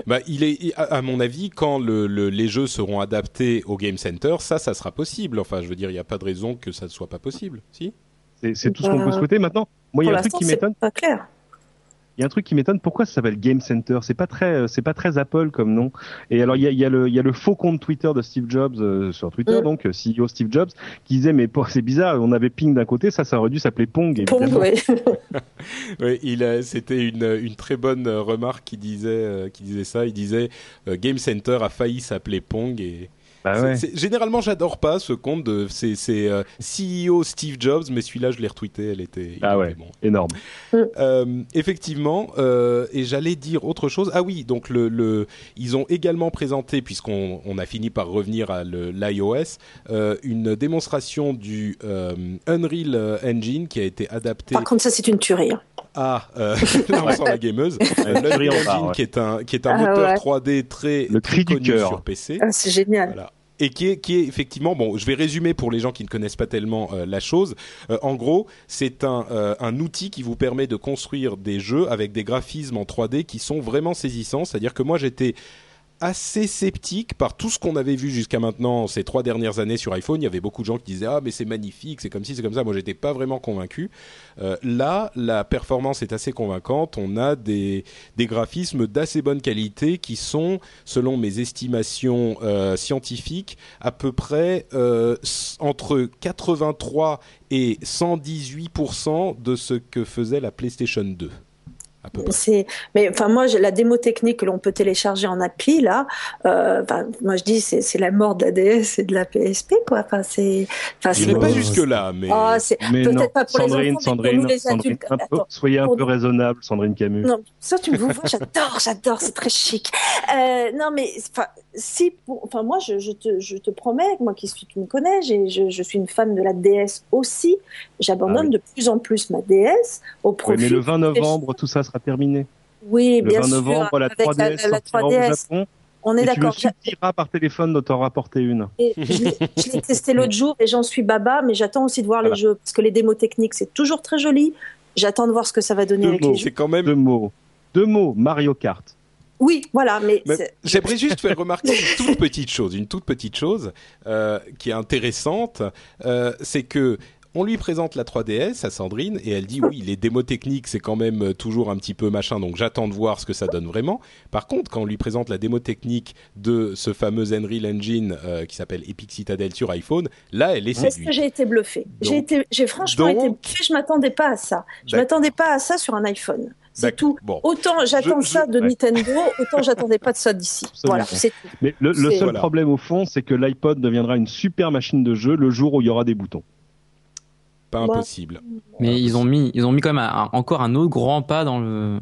Bah, il est, à mon avis, quand le, les jeux seront adaptés au Game Center, ça, ça sera possible. Enfin, je veux dire, il n'y a pas de raison que ça ne soit pas possible, si? C'est tout ce qu'on peut bah, souhaiter maintenant. Moi, il y a un truc qui m'étonne. Pas clair il y a un truc qui m'étonne. Pourquoi ça s'appelle Game Center? C'est pas très, euh, c'est pas très Apple comme nom. Et alors il y a, y a, le, il y a le faux compte Twitter de Steve Jobs euh, sur Twitter, mm. donc euh, CEO Steve Jobs, qui disait mais c'est bizarre, on avait Ping d'un côté, ça, ça aurait dû s'appeler Pong. Pong, oui. oui, il, c'était une, une très bonne remarque qui disait, qui disait ça. Il disait Game Center a failli s'appeler Pong et bah généralement, j'adore pas ce compte de c'est euh, CEO Steve Jobs, mais celui-là, je l'ai retweeté. Elle était ah ouais, énorme. Euh, effectivement, euh, et j'allais dire autre chose. Ah oui, donc le, le ils ont également présenté, puisqu'on on a fini par revenir à l'iOS, une démonstration du Unreal Engine qui a été adapté. Par contre, ça c'est une tuerie. Là on sent la gameuse. L'Unreal Engine qui est un qui est un ah moteur 3D très, le cri connu du sur PC. Ah, c'est génial. Voilà et qui est, qui est effectivement bon. Je vais résumer pour les gens qui ne connaissent pas tellement euh, la chose. Euh, en gros, c'est un, euh, un outil qui vous permet de construire des jeux avec des graphismes en 3D qui sont vraiment saisissants. C'est-à-dire que moi, j'étais assez sceptique par tout ce qu'on avait vu jusqu'à maintenant ces trois dernières années sur iPhone. Il y avait beaucoup de gens qui disaient ah mais c'est magnifique, c'est comme ci, c'est comme ça. Moi j'étais pas vraiment convaincu. Euh, là, la performance est assez convaincante. On a des des graphismes d'assez bonne qualité qui sont, selon mes estimations euh, scientifiques, à peu près euh, entre 83 et 118 de ce que faisait la PlayStation 2. C'est, mais enfin moi, la démo technique que l'on peut télécharger en appli là, euh, moi je dis c'est, c'est la mort de la DS et de la PSP quoi. Enfin c'est, enfin c'est pas jusque là, mais, oh, c'est, mais peut-être non. pas pour Sandrine, les enfants, Sandrine, mais pour nous les Sandrine, adultes. un peu- Attends, soyez un pour peu raisonnable, Sandrine Camus. Non, ça tu me vois, j'adore, j'adore, c'est très chic. Euh, non mais enfin si, pour- enfin moi je, je te, je te promets, moi qui suis, tu me connais, je, je suis une fan de la DS aussi. J'abandonne Ah oui. de plus en plus ma DS au Oui, profit. mais le 20 des- novembre, tout ça sera terminé. Oui, Le bien 20 sûr. novembre, la avec 3DS sortira au 3DS. Japon. On est et tu me d'accord. Par téléphone de t'en rapporter une. Et je l'ai- je l'ai testé l'autre jour et j'en suis baba, mais j'attends aussi de voir Voilà. les jeux parce que les démos techniques c'est toujours très joli. J'attends de voir ce que ça va donner Deux avec mots. les jeux. c'est quand même Deux mots. Deux mots, Mario Kart. Oui, voilà, mais, J'aimerais juste faire remarquer une toute petite chose, une toute petite chose euh, qui est intéressante, euh, c'est que on lui présente la 3DS à Sandrine et elle dit oui les démos techniques c'est quand même toujours un petit peu machin donc j'attends de voir ce que ça donne vraiment. Par contre quand on lui présente la démo technique de ce fameux Unreal Engine euh, qui s'appelle Epic Citadel sur iPhone, là elle est séduite. j'ai été bluffée. J'ai Donc- été, j'ai franchement été bluffée. Je m'attendais pas à ça. Je m'attendais pas à ça sur un iPhone. C'est tout. Bon. Autant j'attends je- ça de ouais. Nintendo, autant j'attendais pas de ça d'ici. Voilà, c'est tout. Mais le, seul Voilà. problème au fond, c'est que l'iPod deviendra une super machine de jeu le jour où il y aura des boutons. Pas impossible. Mais ils ont mis, ils ont mis quand même un- encore un autre grand pas dans le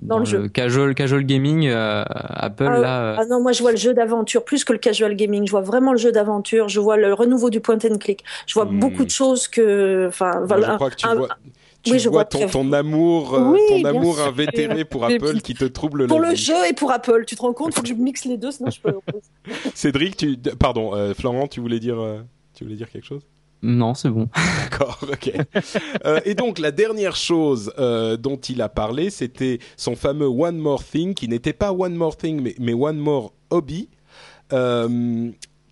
Dans le jeu. casual casual gaming euh, Apple Ah, là. euh, Ah non, moi je vois le jeu d'aventure plus que le casual gaming. Je vois vraiment le jeu d'aventure. Je vois le renouveau du point and click. Je vois Hmm. beaucoup de choses que, enfin, voilà. je crois que tu un- vois. Tu oui, je vois vois ton, très- ton amour, euh, Oui, ton amour invétéré pour Apple qui te trouble Pour la le vie. jeu et pour Apple, tu te rends compte? Faut que je mixe les deux, sinon je peux. Cédric, tu, pardon, euh, Florent, tu voulais dire, euh, tu voulais dire quelque chose? Non, c'est bon. D'accord, ok. Euh, et donc la dernière chose euh, dont il a parlé, c'était son fameux One More Thing, qui n'était pas One More Thing, mais, mais One More Hobby. Euh,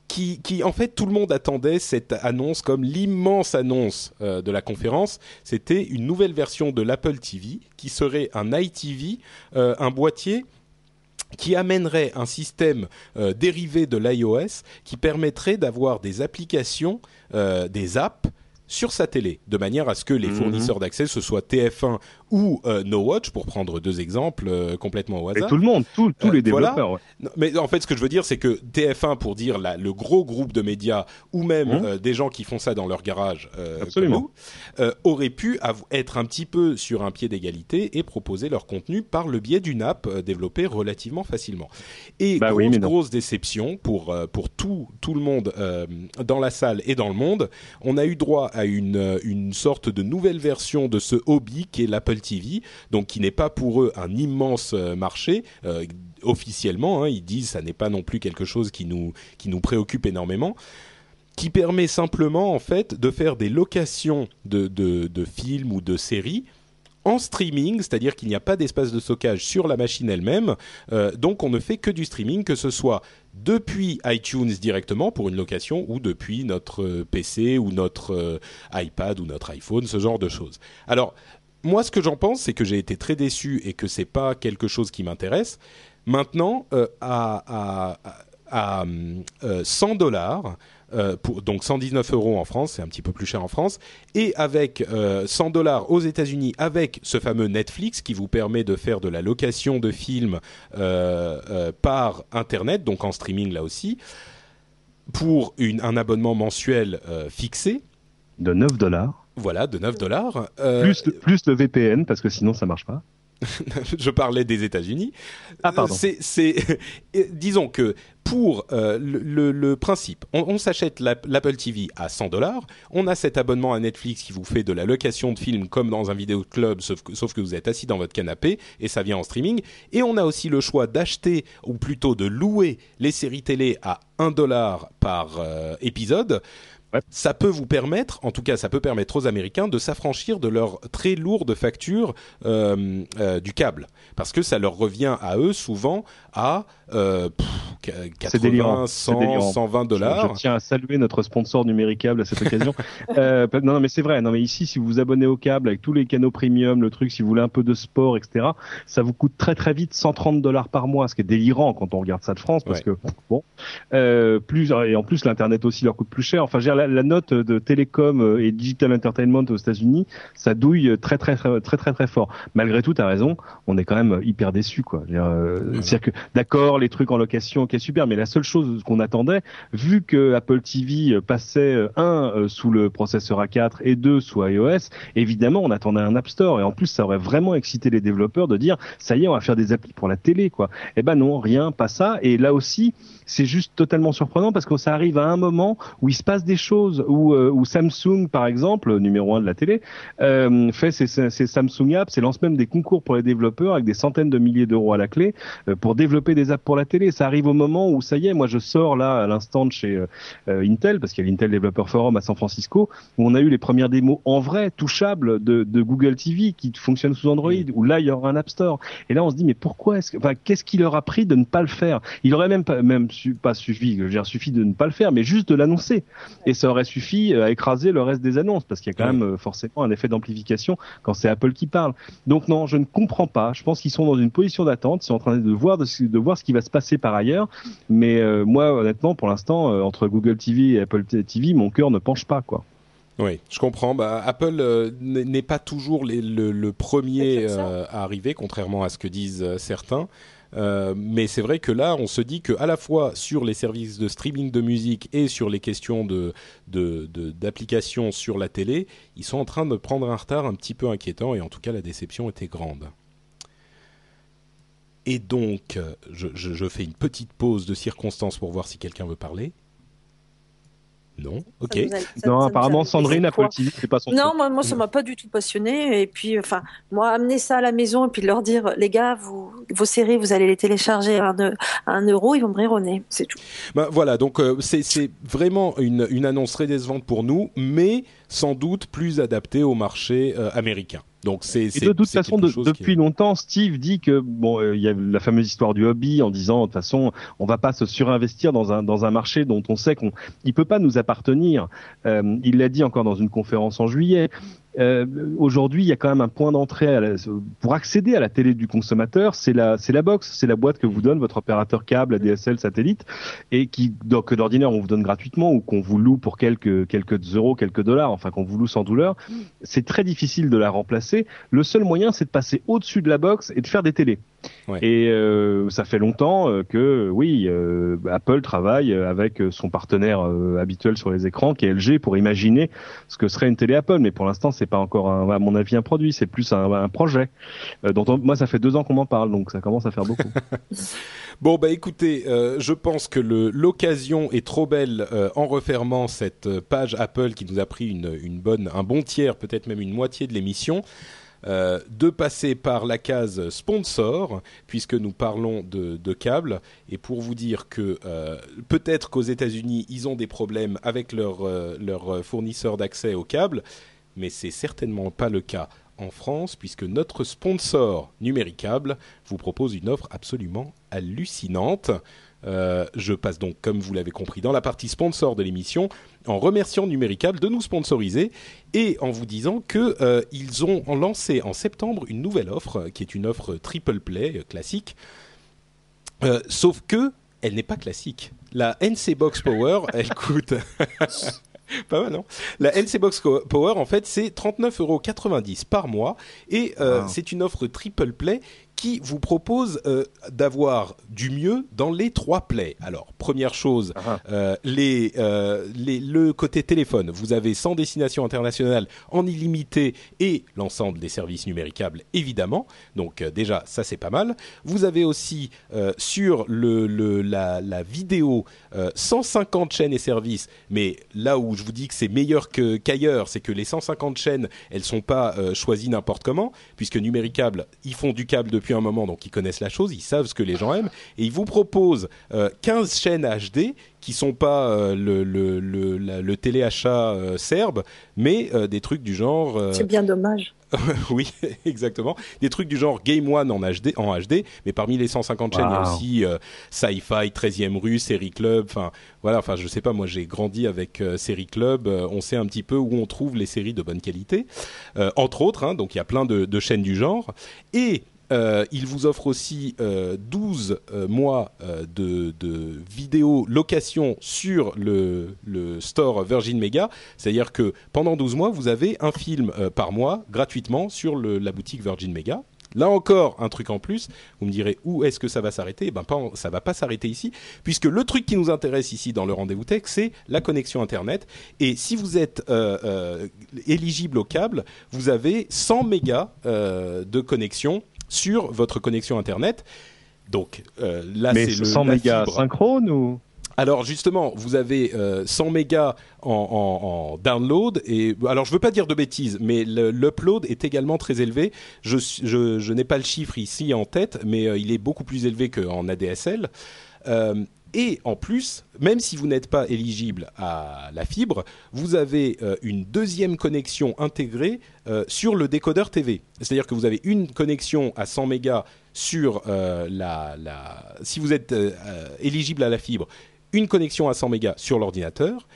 qui, en fait, tout le monde attendait cette annonce comme l'immense annonce euh, de la conférence. C'était une nouvelle version de l'Apple TV qui serait un iTV, euh, un boîtier qui amènerait un système euh, dérivé de l'iOS qui permettrait d'avoir des applications, des apps sur sa télé, de manière à ce que les Mhm. fournisseurs d'accès, ce soit TF1 ou euh, No Watch, pour prendre deux exemples euh, complètement au Et hasard. tout le monde, tous Euh, les voilà. développeurs. ouais. Non, mais en fait, ce que je veux dire, c'est que TF1, pour dire la- le gros groupe de médias, ou même Mhm. euh, des gens qui font ça dans leur garage, euh, Absolument. nous, auraient pu être un petit peu sur un pied d'égalité et proposer leur contenu par le biais d'une app développée relativement facilement. Et Bah grosse, oui, grosse déception pour pour tout tout le monde dans la salle et dans le monde, on a eu droit à une euh, une sorte de nouvelle version de ce hobby qui est l'Apple TV, donc qui n'est pas pour eux un immense euh, marché. euh, officiellement, hein, ils disent ça n'est pas non plus quelque chose qui nous qui nous préoccupe énormément, qui permet simplement en fait de faire des locations de de, films ou de séries en streaming, c'est-à-dire qu'il n'y a pas d'espace de stockage sur la machine elle-même, donc on ne fait que du streaming, que ce soit depuis iTunes directement pour une location ou depuis notre euh, PC ou notre euh, iPad ou notre iPhone, ce genre de choses. Alors moi, ce que j'en pense, c'est que j'ai été très déçu et que c'est pas quelque chose qui m'intéresse. Maintenant, euh, à, à, à, à, euh, 100 dollars, euh, pour, donc 119 euros en France, c'est un petit peu plus cher en France, et avec euh, 100 dollars aux États-Unis, avec ce fameux Netflix qui vous permet de faire de la location de films euh, euh, par Internet, donc en streaming là aussi, pour une, un abonnement mensuel euh, fixé, De 9 dollars. voilà, de 9 dollars. euh, Plus, plus le VPN, parce que sinon ça marche pas. je parlais des États-Unis. Ah, pardon. C'est, c'est, disons que pour euh, le, le- le principe, on, on s'achète l'App- l'Apple TV à 100 dollars, on a cet abonnement à Netflix qui vous fait de la location de films comme dans un vidéo club, sauf que, sauf que vous êtes assis dans votre canapé et ça vient en streaming. Et on a aussi le choix d'acheter ou plutôt de louer les séries télé à 1 dollar par euh, épisode. Ça peut vous permettre, en tout cas, ça peut permettre aux Américains de s'affranchir de leur très lourde facture euh, euh, du câble, parce que ça leur revient à eux souvent à euh, 80, 100, 120 dollars. Je, tiens à saluer notre sponsor numéricable à cette occasion. euh, non, non, mais c'est vrai. Non, mais ici, si vous vous abonnez au câble avec tous les canaux premium, le truc, si vous voulez un peu de sport, etc., ça vous coûte très très vite 130 dollars par mois, ce qui est délirant quand on regarde ça de France, parce que bon, euh, plus et en plus l'internet aussi leur coûte plus cher. Enfin, la, la note de télécom euh, et digital entertainment aux États-Unis, ça douille très très très très très très fort. Malgré tout, t'as raison, on est quand même hyper déçu, quoi. C'est-à-dire que d'accord, les trucs en location, qui est super, mais la seule chose qu'on attendait, vu que Apple TV passait euh, un euh, sous le processeur A4 et deux sous iOS, évidemment, on attendait un App Store et en plus, ça aurait vraiment excité les développeurs de dire, ça y est, on va faire des applis pour la télé, quoi. Eh ben non, rien, pas ça. Et là aussi, c'est juste totalement surprenant parce que ça arrive à un moment où il se passe des choses, où, euh, Samsung, par exemple, numéro un de la télé, euh, fait ses, Samsung Apps et lance même des concours pour les développeurs avec des centaines de milliers d'euros à la clé euh, pour développer des apps pour la télé. Ça arrive au moment où ça y est, moi je sors là à l'instant de chez euh, Intel, parce qu'il y a l'Intel Developer Forum à San Francisco, où on a eu les premières démos en vrai, touchables, de, de Google TV qui fonctionne sous Android, où là il y aura un App Store. Et là on se dit mais pourquoi est-ce que, enfin qu'est-ce qui leur a pris de ne pas le faire? Il aurait même pas, même pas suffi, je veux dire, suffit de ne pas le faire, mais juste de l'annoncer. Et ça aurait suffi euh, à écraser le reste des annonces, parce qu'il y a quand même euh, forcément un effet d'amplification quand c'est Apple qui parle. Donc non, je ne comprends pas. Je pense qu'ils sont dans une position d'attente, ils sont en train de voir de, voir ce qui va se passer par ailleurs. Mais euh, moi, honnêtement, pour l'instant, entre Google TV et Apple TV, mon cœur ne penche pas, quoi. Oui, je comprends. Bah, Apple n'est pas toujours le, premier à arriver, contrairement à ce que disent certains. Euh, mais c'est vrai que là, on se dit que à la fois sur les services de streaming de musique et sur les questions de d'applications sur la télé, ils sont en train de prendre un retard un petit peu inquiétant et en tout cas la déception était grande. Et donc, je, je fais une petite pause de circonstance pour voir si quelqu'un veut parler. Non, ok. non, apparemment Sandrine Apple TV, c'est pas son. Non, moi, moi, ça m'a pas du tout passionné. Et puis, enfin, moi, amener ça à la maison et puis leur dire, les gars, vous, vos séries, vous allez les télécharger à un, euro, ils vont me rire au nez, c'est tout. Ben, voilà, donc euh, c'est vraiment une, une annonce très décevante pour nous, mais sans doute plus adaptée au marché euh, américain. Donc c'est de toute façon depuis longtemps Steve dit que bon euh, il y a la fameuse histoire du hobby en disant de toute façon on va pas se surinvestir dans un dans un marché dont on sait qu'on il peut pas nous appartenir. Euh, il l'a dit encore dans une conférence en juillet. Euh, aujourd'hui, il y a quand même un point d'entrée pour accéder à la télé du consommateur, c'est la c'est la box, c'est la boîte que vous donne votre opérateur câble, ADSL, satellite, et qui que d'ordinaire on vous donne gratuitement ou qu'on vous loue pour quelques quelques euros, quelques dollars, enfin qu'on vous loue sans douleur. C'est très difficile de la remplacer. Le seul moyen, c'est de passer au-dessus de la box et de faire des télés. Et euh, ça fait longtemps euh, que oui, euh, Apple travaille avec son partenaire habituel sur les écrans, qui est LG, pour imaginer ce que serait une télé Apple. Mais pour l'instant, c'est pas encore, un, à mon avis, un produit, c'est plus un, un projet. dont moi, ça fait deux ans qu'on m'en parle, donc ça commence à faire beaucoup. bon, bah écoutez, je pense que l'occasion est trop belle en refermant cette page Apple qui nous a pris une, une bonne, un bon tiers, peut-être même une moitié de l'émission. Euh, de passer par la case sponsor, puisque nous parlons de, câbles. Et pour vous dire que euh, peut-être qu'aux États-Unis, ils ont des problèmes avec leur, euh, leur fournisseur d'accès aux câbles, mais c'est certainement pas le cas en France, puisque notre sponsor Numéricable vous propose une offre absolument hallucinante. Euh, je passe donc, comme vous l'avez compris, dans la partie sponsor de l'émission, en remerciant Numéricable de nous sponsoriser et en vous disant que euh, ils ont lancé en septembre une nouvelle offre, qui est une offre triple play euh, classique, sauf que elle n'est pas classique. La NC Box Power, elle coûte. Pas mal, non? La NC Box Power, en fait, c'est 39,90 euros par mois et c'est une offre triple play qui vous propose euh, d'avoir du mieux dans les trois plays. Alors, première chose, ah ah. euh, les, euh, les, le côté téléphone, vous avez 100 destinations internationales en illimité et l'ensemble des services numéricables, évidemment. Donc déjà, ça c'est pas mal. Vous avez aussi sur le, le, la, la vidéo 150 chaînes et services, mais là où je vous dis que c'est meilleur qu'ailleurs, c'est que les 150 chaînes, elles sont pas choisies n'importe comment, puisque numéricable, ils font du câble depuis depuis un moment, donc ils connaissent la chose, ils savent ce que les gens aiment, et ils vous proposent 15 chaînes HD qui sont pas euh, le, le, le, le téléachat euh, serbe, mais euh, des trucs du genre. C'est bien dommage. oui, exactement. Des trucs du genre Game One en HD, en HD mais parmi les 150 chaînes, il y a aussi Sci-Fi, 13e rue, Série Club. Enfin, voilà. Enfin, je sais pas. Moi, j'ai grandi avec Série Club. on sait un petit peu où on trouve les séries de bonne qualité, entre autres. Hein, donc, il y a plein de, de chaînes du genre. Et euh, il vous offre aussi euh, 12 euh, mois euh, de, de location sur le, store Virgin Mega. C'est-à-dire que pendant 12 mois, vous avez un film par mois gratuitement sur la boutique Virgin Mega. Là encore, un truc en plus. Vous me direz où est-ce que ça va s'arrêter? Ben, pas, ça va pas s'arrêter ici, puisque le truc qui nous intéresse ici dans le rendez-vous tech, c'est la connexion Internet. Et si vous êtes éligible au câble, vous avez 100 mégas de connexion sur votre connexion internet. Donc euh, là, c'est le 100 mégas synchrone ou? Alors justement, vous avez euh, 100 mégas en, en, en, download et alors je veux pas dire de bêtises, mais l'upload est également très élevé. Je, je, je n'ai pas le chiffre ici en tête, mais euh, il est beaucoup plus élevé qu'en ADSL. Et en plus, même si vous n'êtes pas éligible à la fibre, vous avez euh, une deuxième connexion intégrée euh, sur le décodeur TV. C'est-à-dire que vous avez une connexion à 100 mégas sur euh, la, la, si vous êtes éligible à la fibre, une connexion à 100 mégas sur l'ordinateur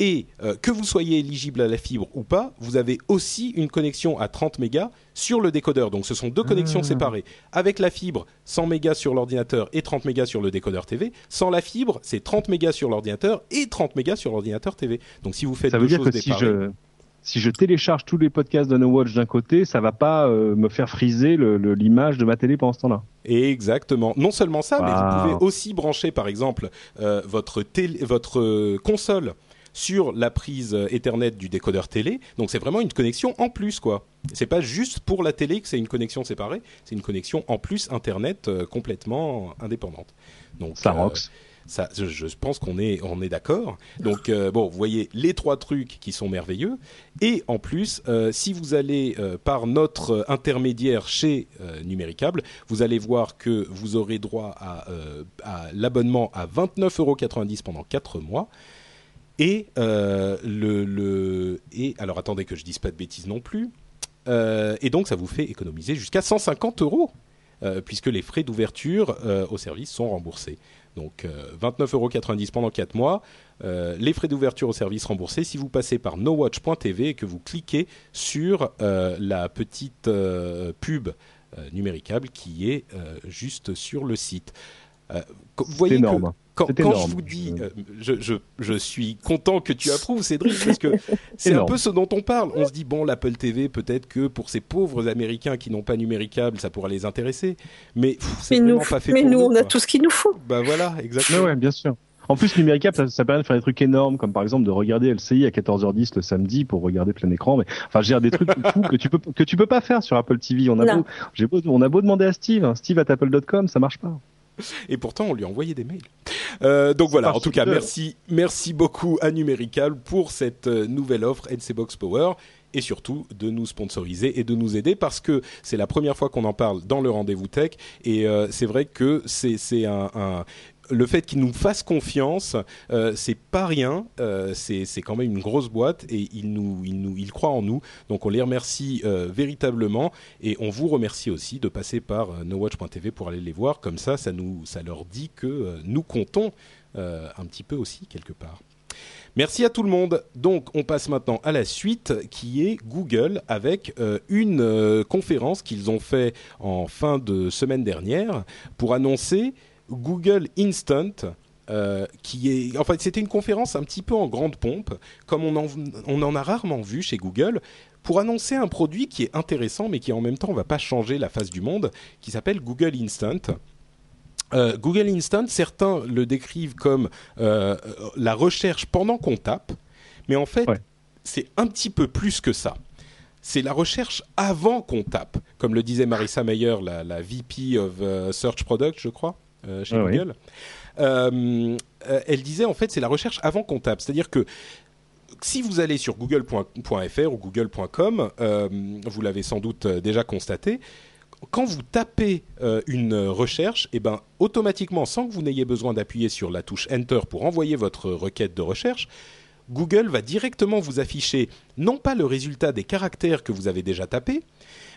et euh, que vous soyez éligible à la fibre ou pas, vous avez aussi une connexion à 30 mégas sur le décodeur. Donc ce sont deux connexions Ah. séparées. Avec la fibre, 100 mégas sur l'ordinateur et 30 mégas sur le décodeur TV. Sans la fibre, c'est 30 mégas sur l'ordinateur et 30 mégas sur l'ordinateur TV. Donc si vous faites Ça deux veut dire choses que si je si je télécharge tous les podcasts de No Watch d'un côté, ça va pas euh, me faire friser l'image de ma télé pendant ce temps-là. Exactement. Non seulement ça, mais vous pouvez aussi brancher, par exemple, euh, votre, télé- votre console sur la prise euh, Ethernet du décodeur télé. Donc c'est vraiment une connexion en plus, quoi. C'est pas juste pour la télé que c'est une connexion séparée, c'est une connexion en plus Internet euh, complètement indépendante. Donc Ça euh, ça, je, je pense qu'on est, on est d'accord. Donc euh, bon, vous voyez les trois trucs qui sont merveilleux. Et en plus, euh, si vous allez euh, par notre intermédiaire chez Numéricable, vous allez voir que vous aurez droit à, à l'abonnement à 29,90€ pendant 4 mois. Et euh, le, le et alors attendez que je dise pas de bêtises non plus. Euh, et donc ça vous fait économiser jusqu'à 150 euros euh, puisque les frais d'ouverture au service sont remboursés. Donc euh, 29,90€ pendant 4 mois, les frais d'ouverture au service remboursés si vous passez par nowatch.tv et que vous cliquez sur la petite pub numéricable qui est juste sur le site. Vous voyez que énorme. Quand, je vous dis, euh, je, je, je suis content que tu approuves, Cédric, parce que c'est un peu ce dont on parle. On se dit, bon, l'Apple TV, peut-être que pour ces pauvres Américains qui n'ont pas numéricable, ça pourra les intéresser. Mais pff, c'est Mais nous, vraiment pas fait mais pour nous, on a tout ce qu'il nous faut. Bah voilà, exactement. ouais, bien sûr. En plus, numéricable, ça, ça permet de faire des trucs énormes, comme par exemple de regarder LCI à 14h10 le samedi pour regarder plein écran. Mais enfin, je veux dire des trucs fous que tu peux que tu peux pas faire sur Apple TV. On a beau, j'ai beau, on a beau demander à Steve, hein, Steve at apple.com, ça marche pas. Et pourtant, on lui a envoyé des mails. Euh, donc voilà, en tout cas, merci, merci beaucoup à Numérical pour cette euh, nouvelle offre NC Box Power et surtout de nous sponsoriser et de nous aider parce que c'est la première fois qu'on en parle dans le rendez-vous tech et euh, c'est vrai que c'est c'est un, un le fait qu'ils nous fassent confiance, euh, c'est pas rien. Euh, c'est quand même une grosse boîte et ils nous, ils nous, ils croient en nous. Donc on les remercie euh, véritablement et on vous remercie aussi de passer par nowatch.tv pour aller les voir. Comme ça, ça nous, ça leur dit que nous comptons un petit peu aussi quelque part. Merci à tout le monde. Donc, on passe maintenant à la suite, qui est Google, avec une conférence qu'ils ont fait en fin de semaine dernière pour annoncer Google Instant. euh, qui est, en fait, c'était une conférence un petit peu en grande pompe, comme on en, on en a rarement vu chez Google, pour annoncer un produit qui est intéressant, mais qui en même temps ne va pas changer la face du monde, qui s'appelle Google Instant. Euh, Google Instant, certains le décrivent comme euh, la recherche pendant qu'on tape, mais en fait, Ouais. c'est un petit peu plus que ça. C'est la recherche avant qu'on tape, comme le disait Marissa Mayer, la, la VP of Search Product, je crois, chez Ah. Google. Euh, euh, elle disait en fait, c'est la recherche avant tape, c'est-à-dire que si vous allez sur google.fr ou google.com, euh, vous l'avez sans doute euh, déjà constaté, quand vous tapez euh, une recherche, et ben automatiquement, sans que vous n'ayez besoin d'appuyer sur la touche Enter pour envoyer votre requête de recherche, Google va directement vous afficher non pas le résultat des caractères que vous avez déjà tapés,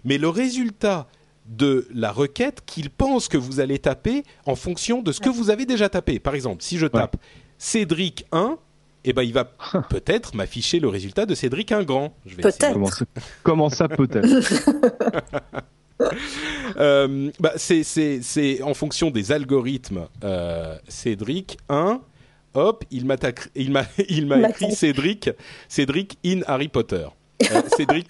mais le résultat de la requête qu'il pense que vous allez taper en fonction de ce que vous avez déjà tapé. Par exemple, si je tape Cédric 1, eh ben, il va peut-être m'afficher le résultat de Cédric un grand. Peut-être. Comment, ça peut-être? Euh, bah, c'est en fonction des algorithmes. Euh, Cédric 1, hop, il m'a il m'a il m'a écrit Cédric Cédric in Harry Potter. Euh, Cédric.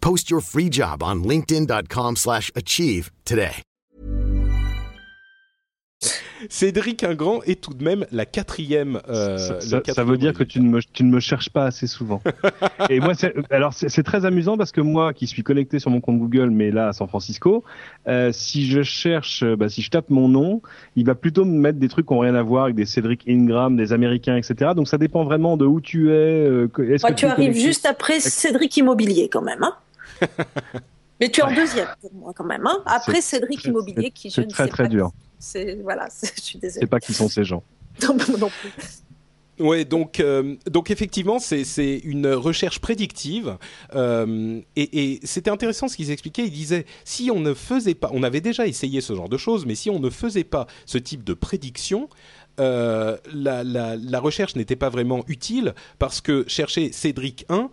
Post your free job on linkedin.com/achieve today. Cédric Ingrand est tout de même la quatrième. Euh, ça, veut dire que tu ne, me, tu ne me cherches pas assez souvent. et moi, alors c'est très amusant parce que moi, qui suis connecté sur mon compte Google, mais là à San Francisco, euh, si je cherche, bah, si je tape mon nom, il va plutôt me mettre des trucs qui n'ont rien à voir avec des Cédric Ingram, des Américains, etc. Donc ça dépend vraiment de où tu es. Euh, est que tu, arrives juste après Cédric Immobilier quand même. Hein mais tu es en deuxième pour moi quand même. Hein après Cédric Immobilier qui je ne très, très dur. C'est voilà, je suis désolée. C'est pas qui sont ces gens. non, non plus. Ouais, donc euh, donc effectivement c'est une recherche prédictive euh, et, et c'était intéressant ce qu'ils expliquaient. Ils disaient si on ne faisait pas, on avait déjà essayé ce genre de choses, mais si on ne faisait pas ce type de prédiction, euh, la, la, la recherche n'était pas vraiment utile parce que chercher Cédric 1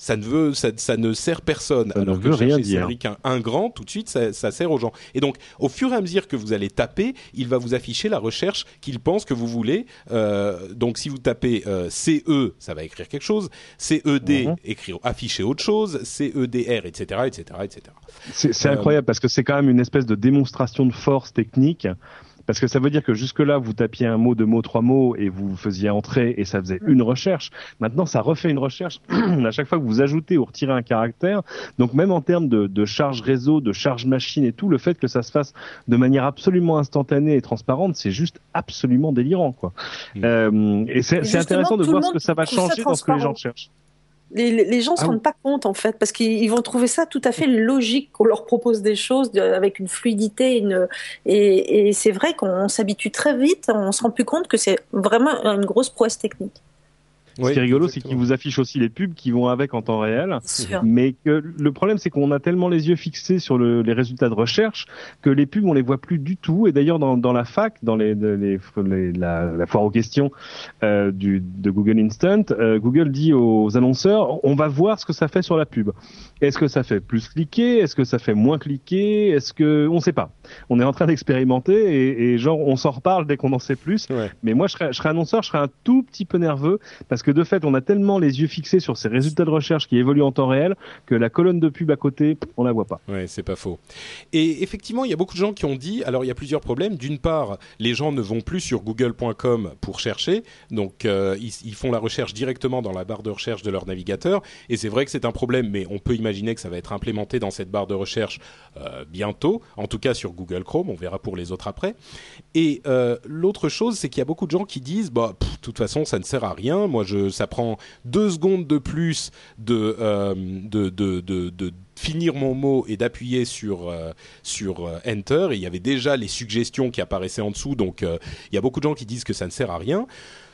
ça ne veut, ça, ça ne sert personne. Ça Alors ne veut rien dire. Un, un, grand, tout de suite, ça, ça, sert aux gens. Et donc, au fur et à mesure que vous allez taper, il va vous afficher la recherche qu'il pense que vous voulez. Euh, donc, si vous tapez euh, CE, ça va écrire quelque chose. CED, mm écrire, afficher autre chose. CEDR, etc., etc., etc. C'est euh, incroyable parce que c'est quand même une espèce de démonstration de force technique. Parce que ça veut dire que jusque-là, vous tapiez un mot, deux mots, trois mots et vous faisiez entrer et ça faisait une recherche. Maintenant, ça refait une recherche à chaque fois que vous ajoutez ou retirez un caractère. Donc même en termes de, de charge réseau, de charge machine et tout, le fait que ça se fasse de manière absolument instantanée et transparente, c'est juste absolument délirant. quoi. Mmh. Euh, et c'est intéressant de voir ce que ça va changer dans ce que les gens cherchent. Les, les, gens ne se ah rendent pas compte en fait, parce qu'ils vont trouver ça tout à fait logique qu'on leur propose des choses de, avec une fluidité, une, et, et c'est vrai qu'on s'habitue très vite, on se rend plus compte que c'est vraiment une grosse prouesse technique. Ce qui est rigolo, c'est qu'ils vous affichent aussi les pubs qui vont avec en temps réel. Mais que le problème, c'est qu'on a tellement les yeux fixés sur le, les résultats de recherche que les pubs, on les voit plus du tout. Et d'ailleurs, dans, dans la fac, dans les, les, les la, la, foire aux questions euh, du, de Google Instant, euh, Google dit aux annonceurs, on va voir ce que ça fait sur la pub. Est-ce que ça fait plus cliquer? Est-ce que ça fait moins cliquer? Est-ce que on sait pas On est en train d'expérimenter et, et, genre on s'en reparle dès qu'on en sait plus. Ouais. Mais moi, je serais, je serais annonceur, je serais un tout petit peu nerveux parce que de fait, on a tellement les yeux fixés sur ces résultats de recherche qui évoluent en temps réel que la colonne de pub à côté, on la voit pas. Ouais, c'est pas faux. Et effectivement, il y a beaucoup de gens qui ont dit, alors il y a plusieurs problèmes. D'une part, les gens ne vont plus sur google.com pour chercher, donc euh, ils, font la recherche directement dans la barre de recherche de leur navigateur. Et c'est vrai que c'est un problème, mais on peut imaginer que ça va être implémenté dans cette barre de recherche euh, bientôt, en tout cas sur Google Chrome. On verra pour les autres après. Et euh, l'autre chose, c'est qu'il y a beaucoup de gens qui disent, bah, de toute façon, ça ne sert à rien. Moi, je ça prend deux secondes de plus de, euh, de, de, de, de finir mon mot et d'appuyer sur euh, sur euh, enter. Et il y avait déjà les suggestions qui apparaissaient en dessous. Donc il y a beaucoup de gens qui disent que ça ne sert à rien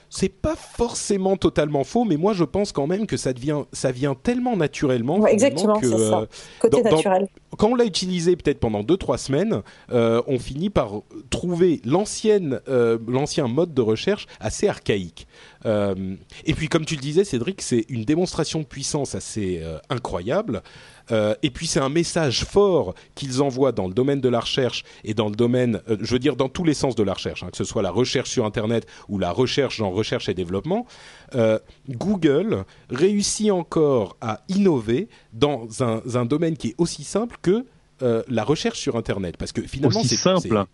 c'est pas forcément totalement faux, mais moi je pense quand même que ça devient, ça vient tellement naturellement. Ouais, exactement, que, c'est ça. euh, Côté dans- dans- naturel. quand on l'a utilisé peut-être pendant 2-3 semaines, euh, on finit par trouver l'ancienne, euh, l'ancien mode de recherche assez archaïque. Et puis, comme tu le disais, Cédric, c'est une démonstration de puissance assez incroyable. Euh, et puis, c'est un message fort qu'ils envoient dans le domaine de la recherche et dans le domaine, euh, je veux dire, dans tous les sens de la recherche, hein, que ce soit la recherche sur Internet ou la recherche en recherche et développement. Euh, Google réussit encore à innover dans un, un domaine qui est aussi simple que euh, la recherche sur Internet, parce que finalement c'est simple.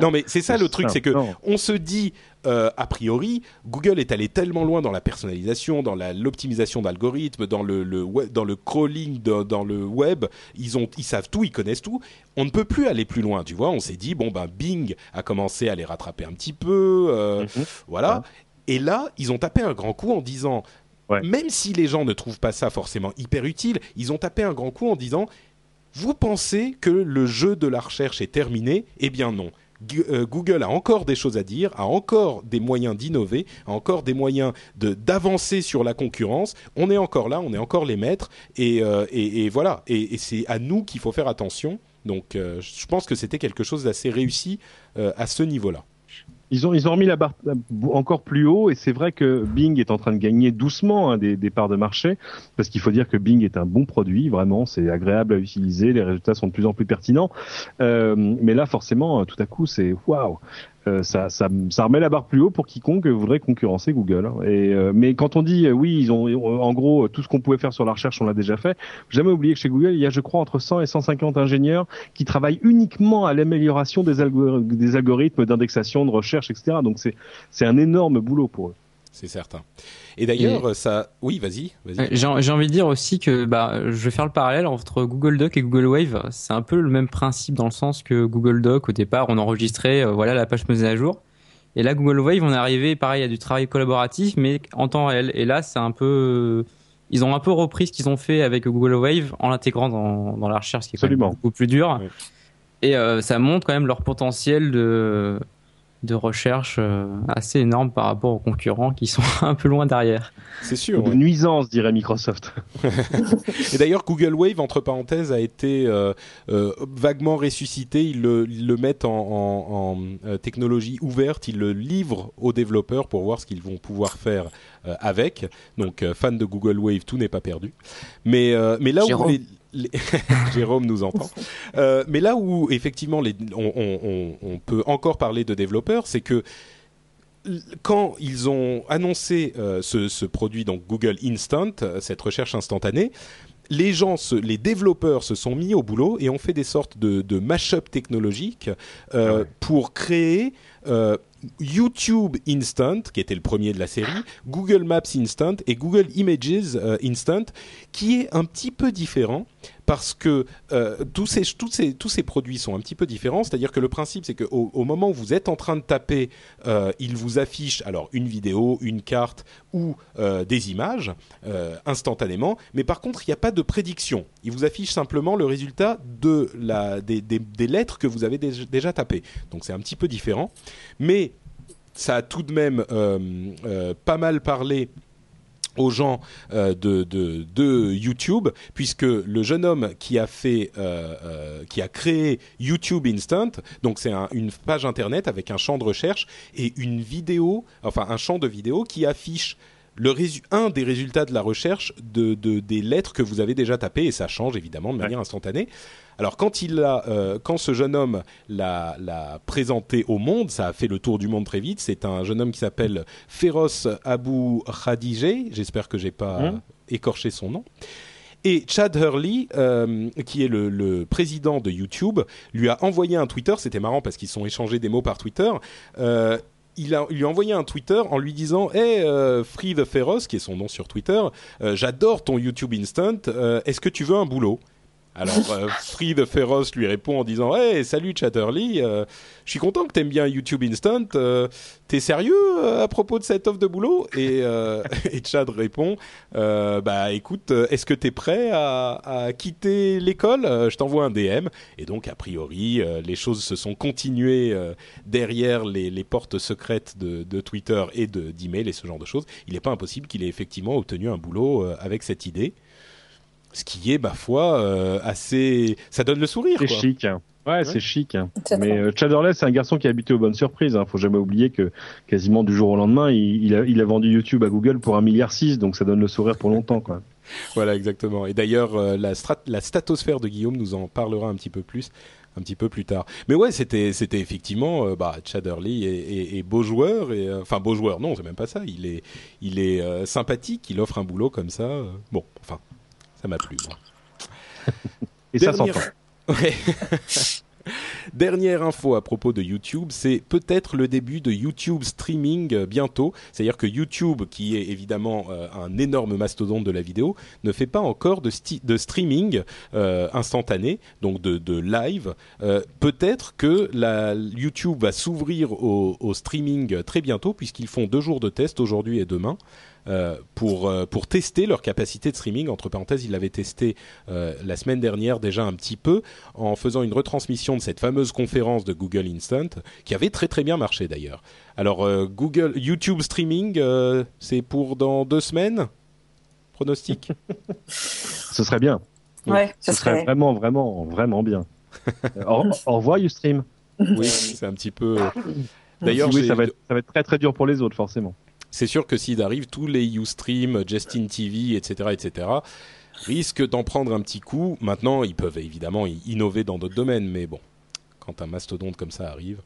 Non, mais c'est ça le truc, c'est que non. on se dit euh, a priori, Google est allé tellement loin dans la personnalisation, dans l'optimisation d'algorithmes, dans le, le web- dans le crawling, de- dans le web, ils ont, ils savent tout, ils connaissent tout. On ne peut plus aller plus loin, tu vois. On s'est dit bon ben Bing a commencé à les rattraper un petit peu, euh, Mhm. voilà. Et là, ils ont tapé un grand coup en disant, Ouais. même si les gens ne trouvent pas ça forcément hyper utile, ils ont tapé un grand coup en disant, vous pensez que le jeu de la recherche est terminé? Eh bien non. Euh, Google a encore des choses à dire, a encore des moyens d'innover, a encore des moyens d'avancer sur la concurrence. On est encore là, on est encore les maîtres, et, euh, voilà. Et, c'est à nous qu'il faut faire attention. Donc, euh, je pense que c'était quelque chose d'assez réussi à ce niveau-là. Ils ont, ils remis la barre euh, encore plus haut et c'est vrai que Bing est en train de gagner doucement hein, des, des parts de marché parce qu'il faut dire que Bing est un bon produit, vraiment, c'est agréable à utiliser, les résultats sont de plus en plus pertinents. Euh, mais là, forcément, tout à coup, c'est waouh, Euh, ça, ça, ça remet la barre plus haut pour quiconque voudrait concurrencer Google. hein. Et, euh, mais quand on dit euh, oui, ils ont, en gros, tout ce qu'on pouvait faire sur la recherche, on l'a déjà fait. Jamais oublier que chez Google, il y a, je crois, entre 100 et 150 ingénieurs qui travaillent uniquement à l'amélioration des, des algorithmes d'indexation, de recherche, etc. Donc c'est un énorme boulot pour eux. C'est certain. Et d'ailleurs, ça. Oui, vas-y, vas-y. Ouais, J'ai envie de dire aussi que bah, je vais faire le parallèle entre Google Doc et Google Wave. C'est un peu le même principe dans le sens que Google Doc, au départ, on enregistrait euh, voilà la page mise à jour. Et là, Google Wave, on est arrivé, pareil, à du travail collaboratif, mais en temps réel. Et là, c'est un peu... Ils ont un peu repris ce qu'ils ont fait avec Google Wave en l'intégrant dans, dans la recherche, ce qui est quand même Absolument. beaucoup plus dur. Oui. Et euh, ça montre quand même leur potentiel de, de recherche euh, assez énorme par rapport aux concurrents qui sont un peu loin derrière. C'est sûr. De ouais. nuisance, dirait Microsoft. Et d'ailleurs, Google Wave, entre parenthèses, a été euh, euh, vaguement ressuscité. Ils le, ils le mettent en, en- en, technologie ouverte. Ils le livrent aux développeurs pour voir ce qu'ils vont pouvoir faire euh, avec. Donc, euh, fan de Google Wave, tout n'est pas perdu. Mais, euh, mais là Jérôme. où les, les- Jérôme nous entend. Euh, mais là où effectivement les, on, on- on- on peut encore parler de développeurs, c'est que quand ils ont annoncé euh, ce, ce produit, donc Google Instant, euh, cette recherche instantanée, les gens, se- les développeurs se sont mis au boulot et ont fait des sortes de, de mash-up technologiques euh, pour créer euh, YouTube Instant, qui était le premier de la série, Google Maps Instant et Google Images euh, Instant, qui est un petit peu différent parce que euh, tous, ces, produits sont un petit peu différents. C'est-à-dire que le principe, c'est qu'au au moment où vous êtes en train de taper, euh, il vous affiche alors une vidéo, une carte ou euh, des images instantanément. Mais par contre, il n'y a pas de prédiction. Il vous affiche simplement le résultat des, lettres que vous avez dé- déjà tapées. Donc c'est un petit peu différent. Mais ça a tout de même pas mal parlé aux gens euh, de, YouTube, puisque le jeune homme qui a fait, euh, euh, qui a créé YouTube Instant, donc c'est un- une page internet avec un champ de recherche et une vidéo, enfin un champ de vidéo qui affiche le résu- un des résultats de la recherche de, de- des lettres que vous avez déjà tapées et ça change évidemment de manière instantanée. Alors quand il a, euh, quand ce jeune homme l'a, présenté au monde, ça a fait le tour du monde très vite. C'est un jeune homme qui s'appelle Feroz Abou Khadijeh. J'espère que j'ai pas Mhm. écorché son nom. Et Chad Hurley, euh, qui est le, le président de YouTube, lui a envoyé un Twitter. C'était marrant parce qu'ils sont échangés des mots par Twitter. Euh, il, lui a un Twitter en lui disant Hey, euh, Free the Feroz, qui est son nom sur Twitter, euh, j'adore ton YouTube Instant. euh, Est-ce que tu veux un boulot? Alors euh, Free the Feroz lui répond en disant Hey, salut Chatterly, euh, je suis content que t'aimes bien YouTube Instant. Euh, T'es sérieux euh, à propos de cette offre de boulot? Et, euh, et Chad répond euh, Bah écoute, est-ce que t'es prêt à, à quitter l'école? Je t'envoie un DM. Et donc a priori, euh, les choses se sont continuées euh, derrière les, les portes secrètes de, de Twitter et de d'email et ce genre de choses. Il n'est pas impossible qu'il ait effectivement obtenu un boulot euh, avec cette idée ce qui est, ma foi, euh, assez. Ça donne le sourire. C'est chic. hein. Ouais, c'est chic. hein. Mais euh, Chadderless, c'est un garçon qui est habitué aux bonnes surprises. Hein. Faut jamais oublier que quasiment du jour au lendemain, il, il a, il a vendu YouTube à Google pour un milliard six, donc ça donne le sourire pour longtemps, quoi. Voilà, exactement. Et d'ailleurs, euh, la, strat- la statosphère de Guillaume nous en parlera un petit peu plus, un petit peu plus tard. Mais ouais, c'était, c'était effectivement, euh, bah, Chadderley est, est- est beau joueur et, euh, enfin, beau joueur. Non, c'est même pas ça. Il est, il est euh, sympathique. Il offre un boulot comme ça. euh, bon, enfin, ça m'a plu. moi. Et ça Dernière- s'entend. Ouais. Dernière info à propos de YouTube, c'est peut-être le début de YouTube streaming euh, bientôt. C'est-à-dire que YouTube, qui est évidemment euh, un énorme mastodonte de la vidéo, ne fait pas encore de, streaming euh, instantané, donc de, de live. Euh, peut-être que la, YouTube va s'ouvrir au, au streaming très bientôt, puisqu'ils font deux jours de test aujourd'hui et demain. Euh, pour euh, pour tester leur capacité de streaming. Entre parenthèses, ils l'avaient testé euh, la semaine dernière déjà un petit peu en faisant une retransmission de cette fameuse conférence de Google Instant qui avait très très bien marché d'ailleurs. Alors euh, Google YouTube streaming, euh, c'est pour dans deux semaines? Pronostic. Ce serait bien. Ouais, Ce serait serait. vraiment, vraiment, vraiment bien. Au, au revoir, Ustream. oui, c'est un petit peu. D'ailleurs, oui, ça va, être, ça va être très très dur pour les autres, forcément. C'est sûr que s'il arrive, tous les Ustream, Justin TV, etc., etc., risquent d'en prendre un petit coup. Maintenant, ils peuvent évidemment innover dans d'autres domaines, mais bon, quand un mastodonte comme ça arrive.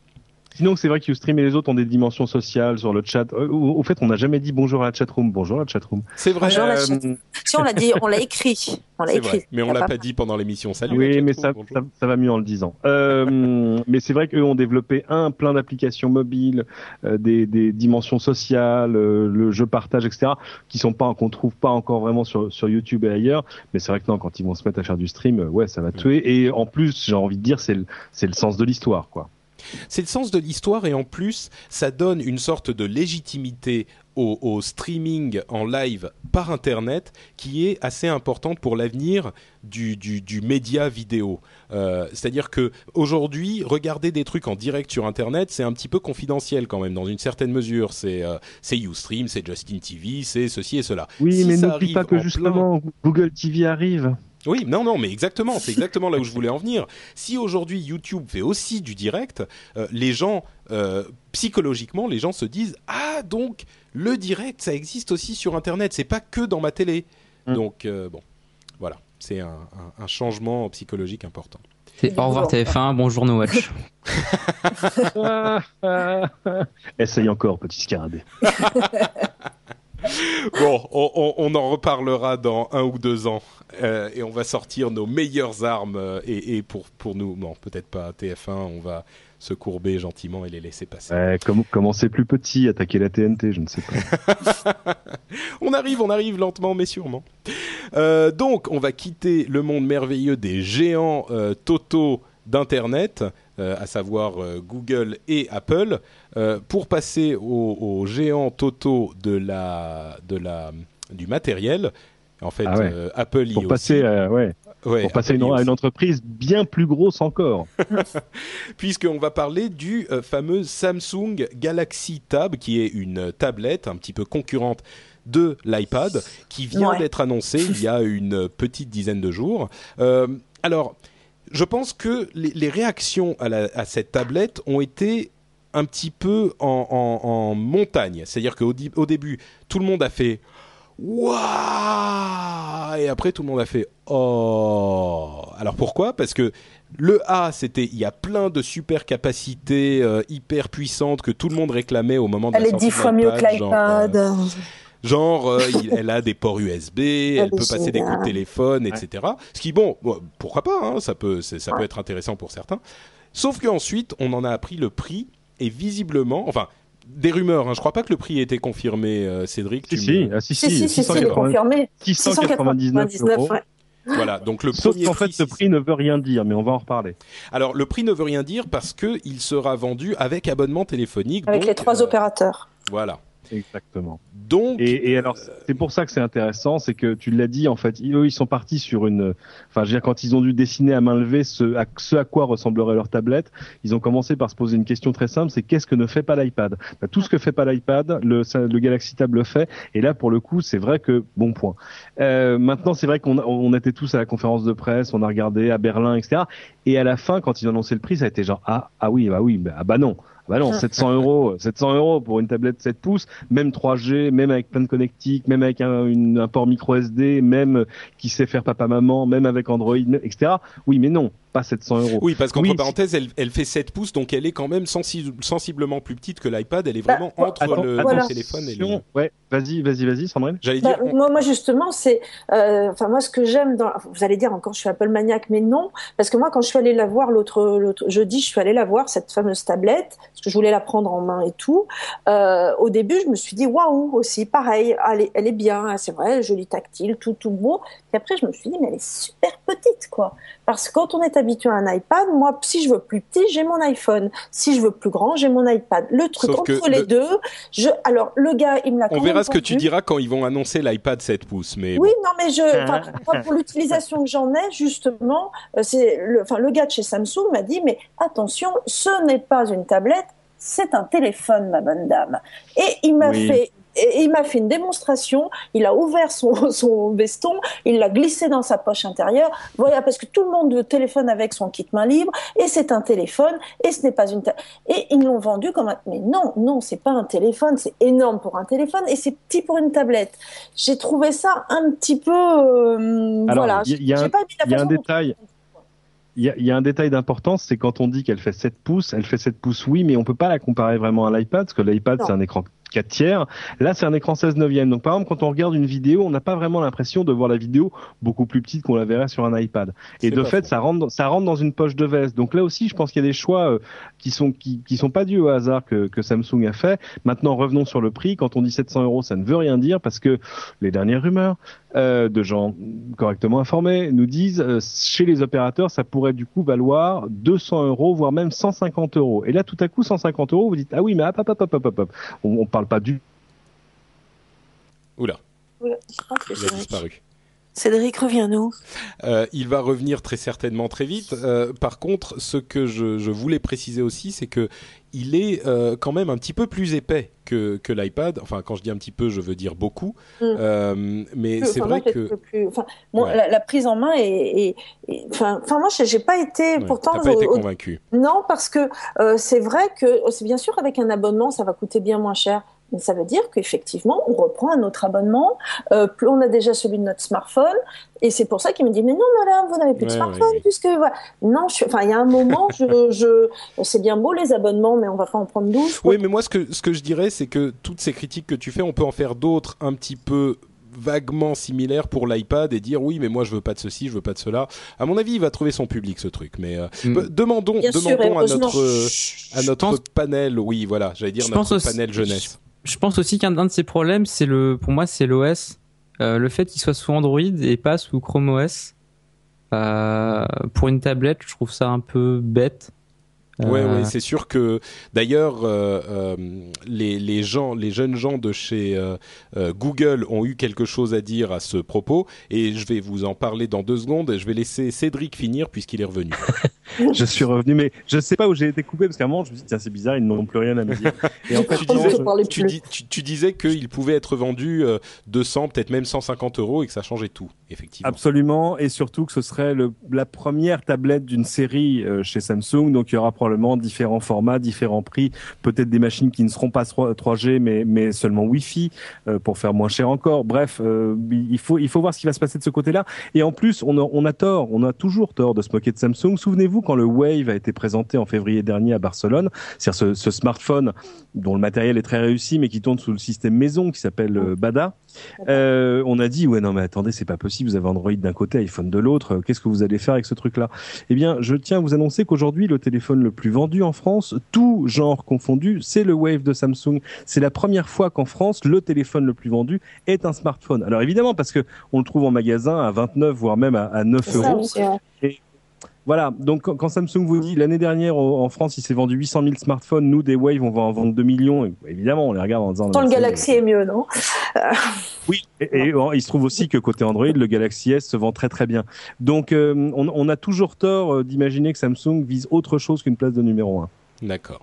Sinon, c'est vrai que Ustream et les autres ont des dimensions sociales sur le chat. Euh, Au, au fait, on n'a jamais dit bonjour à la chatroom. Bonjour à la chatroom. C'est vrai, Bonjour, la Euh. Si on l'a dit, on l'a écrit. On l'a c'est écrit. vrai, mais on l'a pas dit pendant l'émission. Salut. Oui, la mais ça, ça, ça va mieux en le disant. Euh, mais c'est vrai qu'eux ont développé un plein d'applications mobiles, euh, des, des dimensions sociales, euh, le jeu partage, etc., qui sont pas qu'on trouve pas encore vraiment sur, sur YouTube et ailleurs. Mais c'est vrai que non, quand ils vont se mettre à faire du stream, euh, ouais, ça va tuer. Et en plus, j'ai envie de dire, c'est le, c'est le sens de l'histoire, quoi. C'est le sens de l'histoire et en plus, ça donne une sorte de légitimité au, au streaming en live par Internet qui est assez importante pour l'avenir du, du, du média vidéo. Euh, C'est-à-dire que aujourd'hui, regarder des trucs en direct sur Internet, c'est un petit peu confidentiel quand même, dans une certaine mesure. C'est euh, c'est Ustream, c'est Justin TV, c'est ceci et cela. Oui, Si mais n'oublie pas que en justement, Google TV arrive. Oui, non, non, mais exactement, c'est exactement là où je voulais en venir. Si aujourd'hui YouTube fait aussi du direct, euh, les gens, euh, psychologiquement, les gens se disent ah donc le direct, ça existe aussi sur Internet, c'est pas que dans ma télé. Mm. Donc euh, bon, voilà, c'est un, un- un changement psychologique important. C'est au revoir TF1, bonjour No Watch. Essaye encore, petit scarabée. Bon, on, on- on en reparlera dans un ou deux ans euh, et on va sortir nos meilleures armes euh, et, et pour pour nous, non, peut-être pas TF1, on va se courber gentiment et les laisser passer. Ouais, comme, commencer plus petit, attaquer la TNT, je ne sais pas. On arrive, on arrive lentement mais sûrement. Euh, donc, on va quitter le monde merveilleux des géants euh, totaux d'Internet, à savoir euh, Google et Apple, euh, pour passer aux, aux géants totaux de la, de la, du matériel. En fait, Ah ouais. euh, Apple y Pour aussi. passer, euh, ouais, Ouais, pour passer une- à une entreprise bien plus grosse encore. puisqu'on va parler du euh, fameux Samsung Galaxy Tab, qui est une tablette un petit peu concurrente de l'iPad, qui vient Ouais. d'être annoncée il y a une petite dizaine de jours. Euh, alors, je pense que les, les réactions à, la- à cette tablette ont été un petit peu en, en- en montagne. C'est-à-dire qu'au au début, tout le monde a fait Waouh Et après, tout le monde a fait Oh. Alors pourquoi? Parce que le A, c'était il y a plein de super capacités euh, hyper puissantes que tout le monde réclamait au moment de Elle la est sortie dix de fois mieux que l'iPad, genre, euh, il- elle a des ports USB, elle, peut passer des coups de téléphone, etc. Ce qui, bon, bon, pourquoi pas, hein, ça peut, ça peut être intéressant pour certains. Sauf qu'ensuite, on en a appris le prix et visiblement, enfin, des rumeurs. Hein, je crois pas que le prix ait été confirmé, euh, Cédric. Si, tu si, me- ah, si, Si, si, si, c'est 680 confirmé. 699 euros. ouais. Voilà, donc le Sauf premier qu'en fait, prix, ce prix ne veut rien dire, mais on va en reparler. Alors le prix ne veut rien dire parce que il sera vendu avec abonnement téléphonique. Avec donc, les trois euh, opérateurs. Voilà. Exactement. Donc Et, et alors, c'est pour ça que c'est intéressant, c'est que tu l'as dit, en fait, eux, ils sont partis sur une, enfin, je veux dire, quand ils ont dû dessiner à main levée ce à, ce à quoi ressemblerait leur tablette, ils ont commencé par se poser une question très simple, c'est qu'est-ce que ne fait pas l'iPad? Bah, Tout ce que fait pas l'iPad, le, le Galaxy Tab le fait, et là, pour le coup, c'est vrai que, bon point. Euh, maintenant, c'est vrai qu'on on était tous à la conférence de presse, on a regardé à Berlin, etc. Et à la fin, quand ils ont annoncé le prix, ça a été genre, ah, ah oui, bah oui, bah, ah bah non. Bah non, 700 euros, 700 euros pour une tablette 7 pouces, même 3G, même avec plein de connectiques, même avec un, une- un port micro SD, même euh, qui sait faire papa-maman, même avec Android, etc. Oui, mais non, pas 700 euros. oui, parce qu'entre Oui, parenthèses, elle, elle fait 7 pouces, donc elle est quand même sensi- sensiblement plus petite que l'iPad. Elle est Bah, vraiment entre Attends, le, voilà. le téléphone et le. Ouais, vas-y, vas-y, vas-y, Sandrine. J'allais Bah, dire. moi, moi justement, c'est, euh, enfin moi ce que j'aime dans, vous allez dire encore, je suis Apple maniaque, mais non, parce que moi quand je suis allée la voir l'autre, l'autre jeudi, je suis allée la voir cette fameuse tablette, parce que je voulais la prendre en main et tout. Euh, au début, je me suis dit waouh aussi, pareil, elle est, elle est bien, c'est vrai, jolie tactile, tout tout beau. Puis après, je me suis dit mais elle est super petite quoi, parce que quand on est habitué à un iPad, moi si je veux plus petit, j'ai mon iPhone, si je veux plus grand, j'ai mon iPad. Le truc Sauf entre les le- deux, je, alors le gars il me l'a. On quand verra même ce que tu diras quand ils vont annoncer l'iPad 7 pouces. Mais Oui, bon. non, mais je, enfin, moi, pour l'utilisation que j'en ai, justement, euh, c'est le, enfin, le gars de chez Samsung m'a dit, mais attention, ce n'est pas une tablette, c'est un téléphone, ma bonne dame. Et il m'a Oui. fait, et il m'a fait une démonstration. Il a ouvert son, son veston, il l'a glissé dans sa poche intérieure. Voilà, parce que tout le monde téléphone avec son kit main libre, et c'est un téléphone, et ce n'est pas une. Et ils l'ont vendu comme un. Mais non, non, c'est pas un téléphone. C'est énorme pour un téléphone, et c'est petit pour une tablette. J'ai trouvé ça un petit peu. euh, Alors, voilà. il y a- y a un- y a un détail. Il y, a, il y a un détail d'importance, c'est quand on dit qu'elle fait 7 pouces, elle fait 7 pouces, oui, mais on peut pas la comparer vraiment à l'iPad, parce que l'iPad c'est un écran 4 tiers. Là, c'est un écran 16 neuvième. Donc, par exemple, quand on regarde une vidéo, on n'a pas vraiment l'impression de voir la vidéo beaucoup plus petite qu'on la verrait sur un iPad. Et de fait, ça rentre, dans- ça rentre dans une poche de veste. Donc là aussi, je pense qu'il y a des choix euh, qui sont qui, qui sont pas dus au hasard que, que Samsung a fait. Maintenant, revenons sur le prix. Quand on dit 700 euros, ça ne veut rien dire parce que les dernières rumeurs euh, de gens correctement informés nous disent euh, chez les opérateurs, ça pourrait du coup valoir 200 euros, voire même 150 euros. Et là, tout à coup, 150 euros, vous dites ah oui, mais hop, hop, hop, hop, hop, hop. On, on parle pas du Oula, Oula, je pense que il a disparu. Cédric, reviens-nous. Euh, il va revenir très certainement très vite. Euh, par contre, ce que je, je voulais préciser aussi, c'est que il est euh, quand même un petit peu plus épais que, que l'iPad. Enfin, quand je dis un petit peu, je veux dire beaucoup. Mm. Mais c'est vrai moi, que trouvé plus- enfin, moi, Ouais. la, la prise en main est, enfin, enfin, moi, j'ai pas été, ouais, pourtant, t'as pas été convaincu. non, parce que c'est vrai que c'est bien sûr avec un abonnement, ça va coûter bien moins cher. Mais ça veut dire qu'effectivement, on reprend un autre abonnement. Euh, on a déjà celui de notre smartphone, et c'est pour ça qu'il me dit mais non madame, vous n'avez plus de Ouais, smartphone puisque voilà. non, je, enfin il y a un moment, je, je, c'est bien beau les abonnements, mais on va pas en prendre 12. Oui, mais moi, ce que, ce que je dirais, c'est que toutes ces critiques que tu fais, on peut en faire d'autres un petit peu vaguement similaires pour l'iPad et dire oui mais moi je veux pas de ceci je veux pas de cela à mon avis il va trouver son public ce truc mais euh, Mm. demandons Bien sûr, demandons à notre à notre pense- panel oui voilà j'allais dire Je notre pense aussi- panel jeunesse Je pense aussi qu'un de ses problèmes, c'est le, pour moi, c'est l'OS. Euh, le fait qu'il soit sous Android et pas sous Chrome OS. Euh, pour une tablette, je trouve ça un peu bête. Ouais, Euh, ouais, c'est sûr que d'ailleurs euh, euh, les, les gens, les jeunes gens de chez euh, euh, Google ont eu quelque chose à dire à ce propos et je vais vous en parler dans deux secondes. Je vais laisser Cédric finir puisqu'il est revenu. je suis revenu, mais je sais pas où j'ai été coupé parce qu'à un moment je me suis dit tiens c'est bizarre, ils n'ont plus rien à me dire. Et en fait, tu, disais, tu, plus. dis- tu- tu disais qu'il pouvait être vendu euh, 200, peut-être même 150 euros et que ça changeait tout, effectivement. Absolument, et surtout que ce serait le, la première tablette d'une série euh, chez Samsung, donc il y aura probablement différents formats, différents prix, peut-être des machines qui ne seront pas 3, 3G mais, seulement Wi-Fi euh, pour faire moins cher encore. Bref, euh, il faut il faut voir ce qui va se passer de ce côté-là. Et en plus, on a, tort, on a toujours tort de se moquer de Samsung. Souvenez-vous souvenez-vous quand le Wave a été présenté en février dernier à Barcelone, c'est-à-dire ce, ce, smartphone dont le matériel est très réussi mais qui tourne sous le système maison qui s'appelle euh, Bada. Euh, on a dit ouais non mais attendez c'est pas possible vous avez Android d'un côté iPhone de l'autre qu'est-ce que vous allez faire avec ce truc là Eh bien je tiens à vous annoncer qu'aujourd'hui le téléphone le plus vendu en France tout genre confondu c'est le Wave de Samsung. C'est la première fois qu'en France le téléphone le plus vendu est un smartphone. Alors évidemment parce que on le trouve en magasin à 29 voire même à, à 9 euros. et voilà, donc quand Samsung vous dit l'année dernière en France il s'est vendu 800 000 smartphones, nous des Wave on va en vendre 2 millions, et évidemment on les regarde en disant... Tant le Galaxy est mieux, non? Oui, et, et, il se trouve aussi que côté Android le Galaxy S se vend très très bien. Donc euh, on, on, a toujours tort euh, d'imaginer que Samsung vise autre chose qu'une place de numéro 1. D'accord.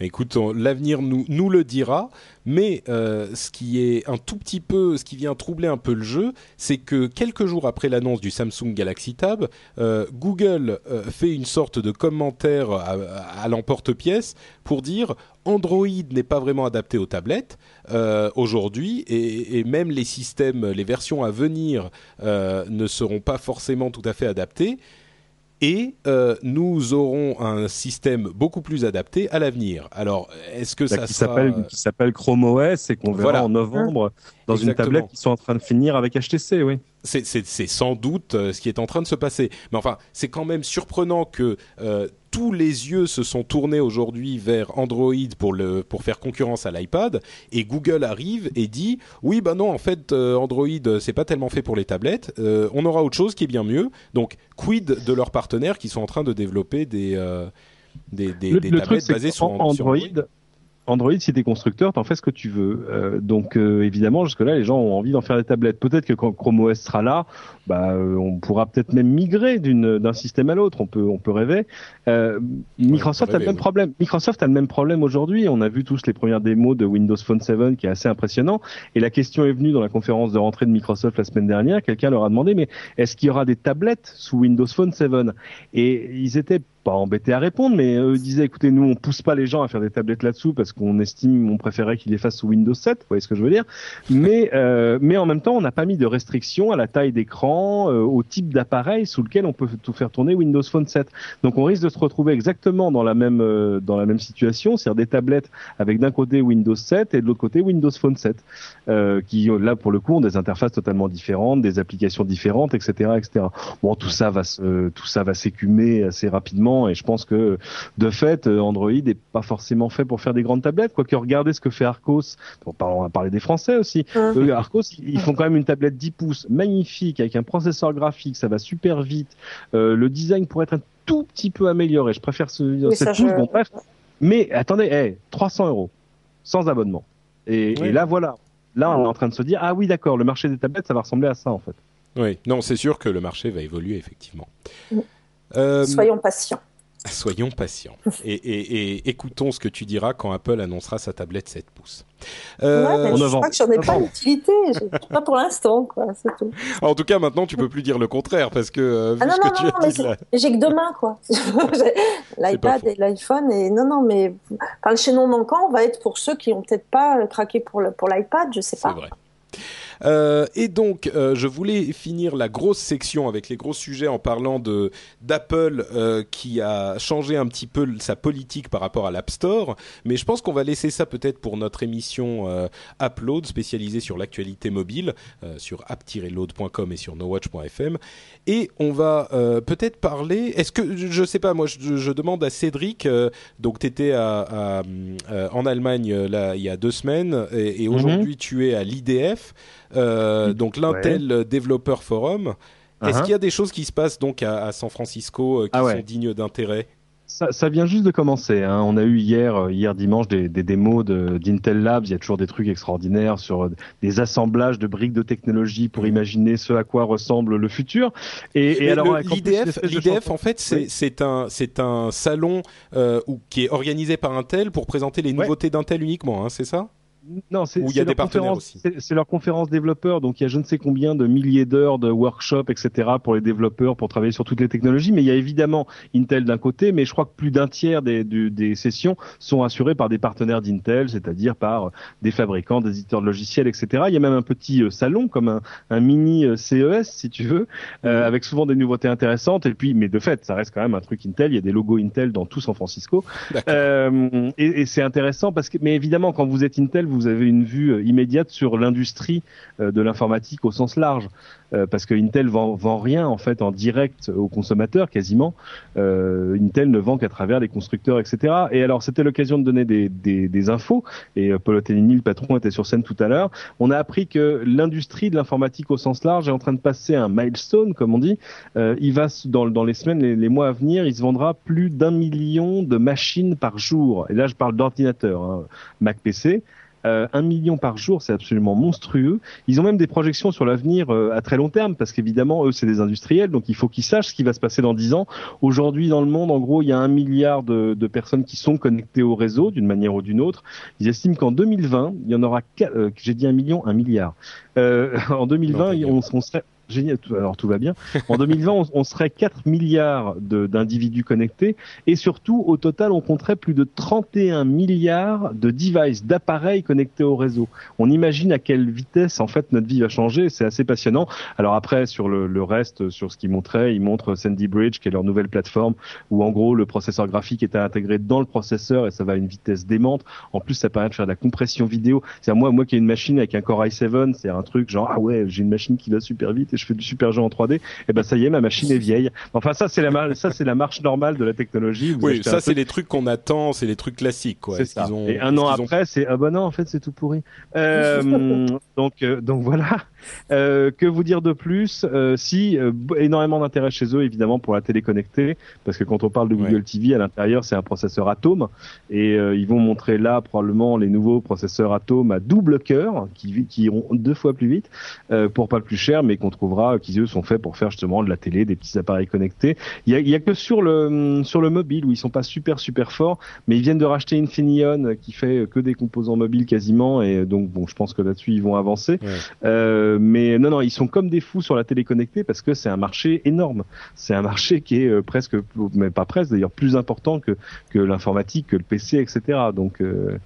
Écoute, l'avenir nous, le dira. Mais euh, ce qui est un tout petit peu, ce qui vient troubler un peu le jeu, c'est que quelques jours après l'annonce du Samsung Galaxy Tab, euh, Google euh, fait une sorte de commentaire à, l'emporte-pièce pour dire Android n'est pas vraiment adapté aux tablettes aujourd'hui et, et, même les systèmes, les versions à venir ne seront pas forcément tout à fait adaptées et euh, nous aurons un système beaucoup plus adapté à l'avenir. Alors, est-ce que Là, ça qui sera s'appelle qui s'appelle Chrome OS et qu'on verra Voilà. en novembre dans Exactement. une tablette qui sont en train de finir avec HTC, oui. c'est, sans doute euh, ce qui est en train de se passer. Mais enfin, c'est quand même surprenant que euh, tous les yeux se sont tournés aujourd'hui vers Android pour le pour faire concurrence à l'iPad et Google arrive et dit oui bah non en fait euh, Android euh, c'est pas tellement fait pour les tablettes Euh, on aura autre chose qui est bien mieux. Donc quid de leurs partenaires qui sont en train de développer des euh, des, des, le, des le truc, tablettes basées sur Android, Android, si t'es constructeur, t'en fais ce que tu veux. Euh, donc euh, évidemment, jusque-là, les gens ont envie d'en faire des tablettes. Peut-être que quand Chrome OS sera là, bah, euh, on pourra peut-être même migrer d'une d'un système à l'autre. On peut on peut rêver. Euh, Microsoft a le même oui. problème. Microsoft a le même problème aujourd'hui. On a vu tous les premières démos de Windows Phone 7 qui est assez impressionnant. Et la question est venue dans la conférence de rentrée de Microsoft la semaine dernière. Quelqu'un leur a demandé, mais est-ce qu'il y aura des tablettes sous Windows Phone 7 Et ils étaient pas embêtés à répondre, mais eux disaient, écoutez, nous on pousse pas les gens à faire des tablettes là-dessous parce qu'on estime, on préférait qu'ils les fassent sous Windows 7. Vous voyez ce que je veux dire Mais euh, mais en même temps, on n'a pas mis de restrictions à la taille d'écran, euh, au type d'appareil sous lequel on peut tout faire tourner Windows Phone 7. Donc on risque de se retrouver exactement dans la même euh, dans la même situation, c'est-à-dire des tablettes avec d'un côté Windows 7 et de l'autre côté Windows Phone 7, euh, qui là pour le coup ont des interfaces totalement différentes, des applications différentes, etc., etc. Bon, tout ça va se tout ça va s'écumer assez rapidement et je pense que de fait euh, Android est pas forcément fait pour faire des grandes tablettes. Quoique regardez ce que fait Arcos. Bon, on va parler des Français aussi. Hum. Euh, Arcos, ils font quand même une tablette 10 pouces magnifique avec un processeur graphique, ça va super vite. Euh, le design pourrait être un tout petit peu amélioré. Je préfère ce Oui, 7 ça, pouces. je- Bon, bref. Mais attendez, hey, 300 euros sans abonnement. Et, Oui. et là, voilà. Là, on est en train de se dire, ah oui, d'accord, le marché des tablettes, ça va ressembler à ça, en fait. Oui, non, c'est sûr que le marché va évoluer effectivement. Euh, Soyons patients. Soyons patients et, et- et écoutons ce que tu diras quand Apple annoncera sa tablette 7 pouces. Euh, ouais, mais en je crois que j'en ai pas l'utilité. Pas pour l'instant, quoi. C'est tout. En tout cas, maintenant, tu peux plus dire le contraire parce que euh, vu Ah non, ce que non, tu non, as mais là. c'est- j'ai que deux mains, quoi. L'iPad et l'iPhone. Et non, non, mais enfin, le chaînon manquant va être pour ceux qui ont peut-être pas craqué pour le- pour l'iPad, je sais C'est pas. vrai. Euh, et donc, euh, je voulais finir la grosse section avec les gros sujets en parlant de d'Apple euh, qui a changé un petit peu sa politique par rapport à l'App Store. Mais je pense qu'on va laisser ça peut-être pour notre émission Upload spécialisée sur l'actualité mobile sur app-load.com et sur nowatch.fm. Et on va peut-être parler. Est-ce que je sais pas moi, je, je demande à Cédric. donc, tu étais à, à, en Allemagne là il y a deux semaines et, et Mhm. aujourd'hui tu es à l'IDF. Euh, donc l'Intel Developer Forum. Est-ce Uh-huh. qu'il y a des choses qui se passent donc à, à San Francisco euh, qui Ah ouais. sont dignes d'intérêt? Ça, ça vient juste de commencer. Hein. On a eu hier, euh, hier dimanche des, des démos de- d'Intel Labs. Il y a toujours des trucs extraordinaires sur des assemblages de briques de technologie pour imaginer ce à quoi ressemble le futur. Et, alors le- l'IDF, l'IDF en fait, c'est Oui. c'est un c'est un salon euh, où, qui est organisé par Intel pour présenter les Ouais. nouveautés d'Intel uniquement, hein, c'est ça? Non, c'est il y a c'est des leur partenaires conférence- aussi. c'est- C'est leur conférence développeur, donc il y a je ne sais combien de milliers d'heures de workshops, etc. pour les développeurs pour travailler sur toutes les technologies. Mais il y a évidemment Intel d'un côté, mais je crois que plus d'un tiers des, du- des sessions sont assurées par des partenaires d'Intel, c'est-à-dire par des fabricants, des éditeurs de logiciels, etc. Il y a même un petit euh, salon comme un, un mini euh, CES, si tu veux, euh, avec souvent des nouveautés intéressantes. Et puis, mais de fait, ça reste quand même un truc Intel. Il y a des logos Intel dans tout San Francisco. Euh, et, et c'est intéressant parce que, mais évidemment, quand vous êtes Intel, vous avez une vue euh, immédiate sur l'industrie euh, de l'informatique au sens large, Euh, parce que Intel vend, vend rien en fait en direct aux consommateurs quasiment. Intel ne vend qu'à travers les constructeurs, etc. Et alors, c'était l'occasion de donner des, des, des infos. Et Paul Otellini, le patron, était sur scène tout à l'heure. On a appris que l'industrie de l'informatique au sens large est en train de passer un milestone, comme on dit. Il va dans, dans les semaines, les, les mois à venir, il se vendra plus d'un million de machines par jour. Et là, je parle d'ordinateurs, hein, Mac PC. Euh, un million par jour, c'est absolument monstrueux. Ils ont même des projections sur l'avenir euh, à très long terme, parce qu'évidemment, eux, c'est des industriels, donc il faut qu'ils sachent ce qui va se passer dans dix ans. Aujourd'hui, dans le monde, en gros, il y a un milliard de, de personnes qui sont connectées au réseau, d'une manière ou d'une autre. Ils estiment qu'en 2020, il y en aura, euh, j'ai dit un million, un milliard. Euh, en 2020, Non, on, on serait Génial, alors tout va bien. En 2020, on, on serait 4 milliards d'individus connectés et surtout, au total, on compterait plus de 31 milliards de devices, d'appareils connectés au réseau. On imagine à quelle vitesse, en fait, notre vie va changer. C'est assez passionnant. Alors après, sur le, reste, sur ce qu'ils montraient, ils montrent Sandy Bridge, qui est leur nouvelle plateforme, où en gros, le processeur graphique est intégré dans le processeur et ça va à une vitesse démente. En plus, ça permet de faire de la compression vidéo. C'est moi, moi qui ai une machine avec un Core i7, c'est un truc genre ah ouais, j'ai une machine qui va super vite je fais du super jeu en 3D. Et ben ça y est, ma machine est vieille. Enfin ça c'est la mar- ça c'est la marche normale de la technologie. Vous Oui, ça c'est truc, les trucs qu'on attend, c'est les trucs classiques quoi. ça. ont- Et un an ont- après, c'est ah bah non, en fait, c'est tout pourri. Euh, donc euh, donc voilà. Euh, que vous dire de plus? Si énormément d'intérêt chez eux, évidemment pour la télé connectée, parce que quand on parle de Google Ouais. TV, à l'intérieur c'est un processeur Atom, et ils vont montrer là probablement les nouveaux processeurs Atom à double cœur, qui qui iront deux fois plus vite pour pas le plus cher, mais qu'on trouvera qui eux sont faits pour faire justement de la télé, des petits appareils connectés. Il y a, il y a que sur le sur le mobile où ils sont pas super super forts, mais ils viennent de racheter Infineon euh, qui fait que des composants mobiles quasiment, et donc bon, je pense que là-dessus ils vont avancer. Ouais. Euh, mais non non, ils sont comme des fous sur la télé connectée parce que c'est un marché énorme. C'est un marché qui est euh, presque, mais pas presque d'ailleurs, plus important que que l'informatique, que le PC, etc. Donc euh,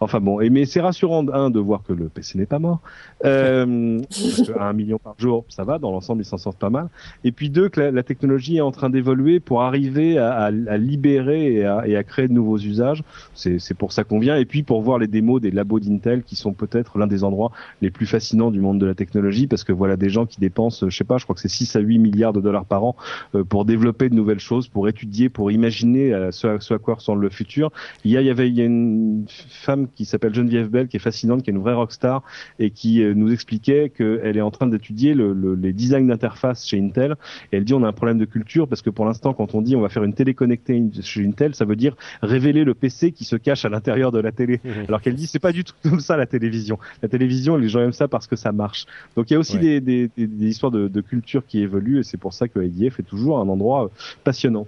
enfin bon, et mais c'est rassurant un de voir que le PC n'est pas mort. Euh, parce que un million par jour, ça Dans l'ensemble, ils s'en sortent pas mal. Et puis deux, que la, la technologie est en train d'évoluer pour arriver à, à- à libérer et à, et à créer de nouveaux usages. C'est pour ça qu'on vient. Et puis pour voir les démos des labos d'Intel, qui sont peut-être l'un des endroits les plus fascinants du monde de la technologie, parce que voilà des gens qui dépensent, je sais pas, je crois que c'est 6 à 8 milliards de dollars par an euh, pour développer de nouvelles choses, pour étudier, pour imaginer euh, ce, ce à quoi ressemble le futur. Il y a, il y avait, il y a une femme qui s'appelle Geneviève Bell, qui est fascinante, qui est une vraie rockstar et qui euh, nous expliquait qu'elle est en train d'étudier le, le- les designs d'interface chez Intel. Et elle dit on a un problème de culture parce que pour l'instant, quand on dit on va faire une télé connectée chez Intel, ça veut dire révéler le PC qui se cache à l'intérieur de la télé. Alors qu'elle dit c'est pas du tout comme ça la télévision. La télévision, les gens aiment ça parce que ça marche. Donc il y a aussi Ouais. des, des, des- histoires de, de culture qui évoluent et c'est pour ça que IDF est toujours un endroit euh, passionnant.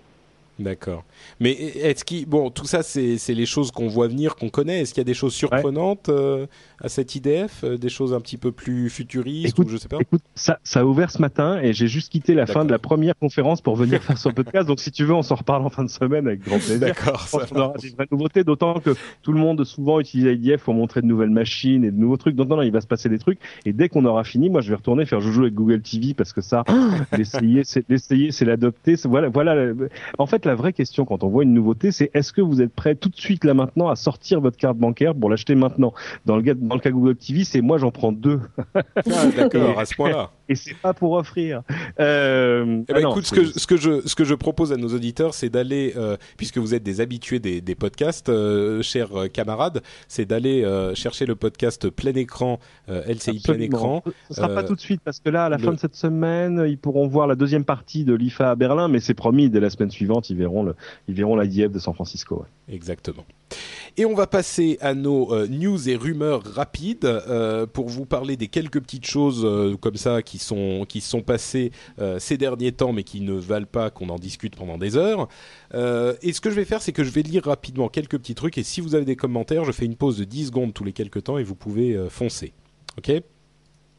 D'accord. Mais est-ce qu'il bon tout ça c'est les choses qu'on voit venir, qu'on connaît. Est-ce qu'il y a des choses surprenantes euh, à cette IDF, euh, des choses un petit peu plus futuristes Écoute, ou je sais pas? Écoute, ça, ça a ouvert ce matin et j'ai juste quitté la fin de la première conférence pour venir faire ce podcast. Donc si tu veux, on s'en reparle en fin de semaine avec grand plaisir. D'accord. Qu'on aura des vraies nouveautés, d'autant que tout le monde souvent utilise IDF pour montrer de nouvelles machines et de nouveaux trucs. Donc non, non, il va se passer des trucs. Et dès qu'on aura fini, moi, je vais retourner faire joujou avec Google TV parce que ça, l'essayer, c'est l'essayer, c'est l'adopter. Voilà, voilà. En fait, la vraie question quand on voit une nouveauté, c'est est-ce que vous êtes prêt tout de suite là maintenant à sortir votre carte bancaire pour l'acheter maintenant? Dans le, cas- dans le cas Google TV, c'est moi, j'en prends deux Ah, D'accord, à ce point-là. Et c'est pas pour offrir. Euh, Eh ah ben, non, écoute, ce que, ce que je ce que je propose à nos auditeurs, c'est d'aller, euh, puisque vous êtes des habitués des, des podcasts, euh, chers euh, camarades, c'est d'aller euh, chercher le podcast plein écran, euh, LCI plein écran. Ce sera pas tout de suite parce que là, à la le- fin de cette semaine, ils pourront voir la deuxième partie de l'IFA à Berlin, mais c'est promis dès la semaine suivante, ils verront le, ils verront la IDF de San Francisco. ouais. Exactement. Et on va passer à nos euh, news et rumeurs rapides euh, pour vous parler des quelques petites choses euh, comme ça qui sont qui se sont passées euh, ces derniers temps, mais qui ne valent pas qu'on en discute pendant des heures. Euh, et ce que je vais faire, c'est que je vais lire rapidement quelques petits trucs. Et si vous avez des commentaires, je fais une pause de 10 secondes tous les quelques temps et vous pouvez euh, foncer. Ok?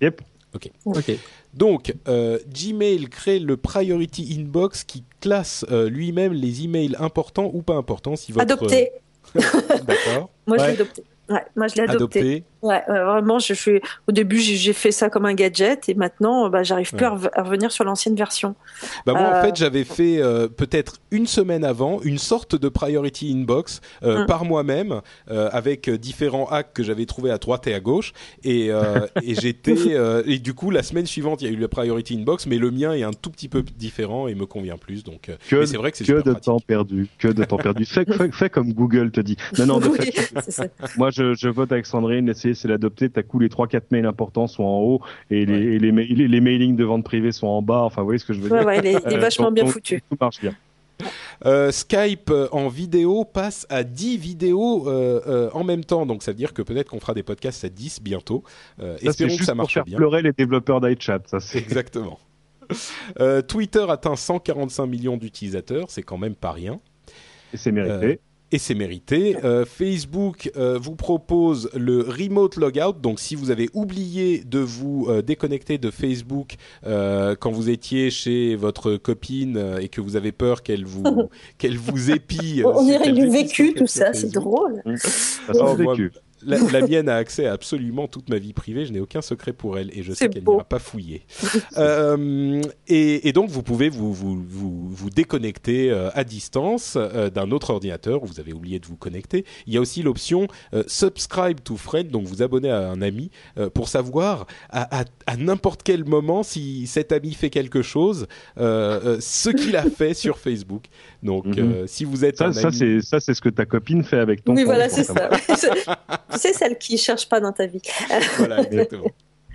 Yep. Ok. Ok. Donc, euh, Gmail crée le Priority Inbox qui classe euh, lui-même les emails importants ou pas importants. Si votre... Adopté. D'accord. Moi, je l'ai adopté. Ouais, moi, je l'ai adopté. Adopté. Ouais, ouais, vraiment, je fais. Au début, j'ai fait ça comme un gadget, et maintenant, bah, j'arrive plus à rev- à revenir sur l'ancienne version. Bah moi, en Euh. fait, j'avais fait euh, peut-être une semaine avant une sorte de priority inbox euh, Mm. par moi-même euh, avec différents hacks que j'avais trouvés à droite et à gauche. Et, euh, et j'étais euh, et du coup la semaine suivante, il y a eu le priority inbox, mais le mien est un tout petit peu différent et me convient plus. Donc, c'est vrai que c'est que super de pratique. temps perdu, que de temps perdu. Fais, fais, fais comme Google te dit. Non, non, de Oui, fait, c'est ça. moi je, je vote avec Sandrine, c'est l'adopter, t'as coup les 3-4 mails importants sont en haut et les, Ouais. et les, ma- les, les mailings de vente privée sont en bas, enfin vous voyez ce que je veux Ouais, dire? ouais, il est, il est Euh, vachement donc- bien donc, foutu. Tout marche bien. Euh, Skype euh, en vidéo passe à 10 vidéos euh, euh, en même temps. Donc ça veut dire que peut-être qu'on fera des podcasts à 10 bientôt. Euh, Ça espérons que ça pour marche faire bien. pleurer les développeurs d'iChat, ça c'est. Exactement. Euh, Twitter atteint 145 millions d'utilisateurs, c'est quand même pas rien. Et c'est mérité. Et c'est mérité. Euh, Facebook euh, vous propose le remote logout. Donc, si vous avez oublié de vous euh, déconnecter de Facebook euh, quand vous étiez chez votre copine euh, et que vous avez peur qu'elle vous qu'elle vous épie. On dirait du vécu, tout ça, c'est drôle. Ça sent Oh, moi, vécu. La, la mienne a accès à absolument toute ma vie privée. Je n'ai aucun secret pour elle et je sais qu'elle n'ira pas fouiller. Euh, et, et donc, vous pouvez vous, vous, vous, vous déconnecter euh, à distance euh, d'un autre ordinateur où vous avez oublié de vous connecter. Il y a aussi l'option Subscribe to Friend, donc vous abonner à un ami pour savoir à, à, à n'importe quel moment si cet ami fait quelque chose, ce qu'il a fait sur Facebook. Donc, Mhm. euh, si vous êtes Ça, ça c'est ça c'est ce que ta copine fait avec ton Oui, compte, voilà, c'est ça. tu sais, celle qui cherche pas dans ta vie. voilà, exactement.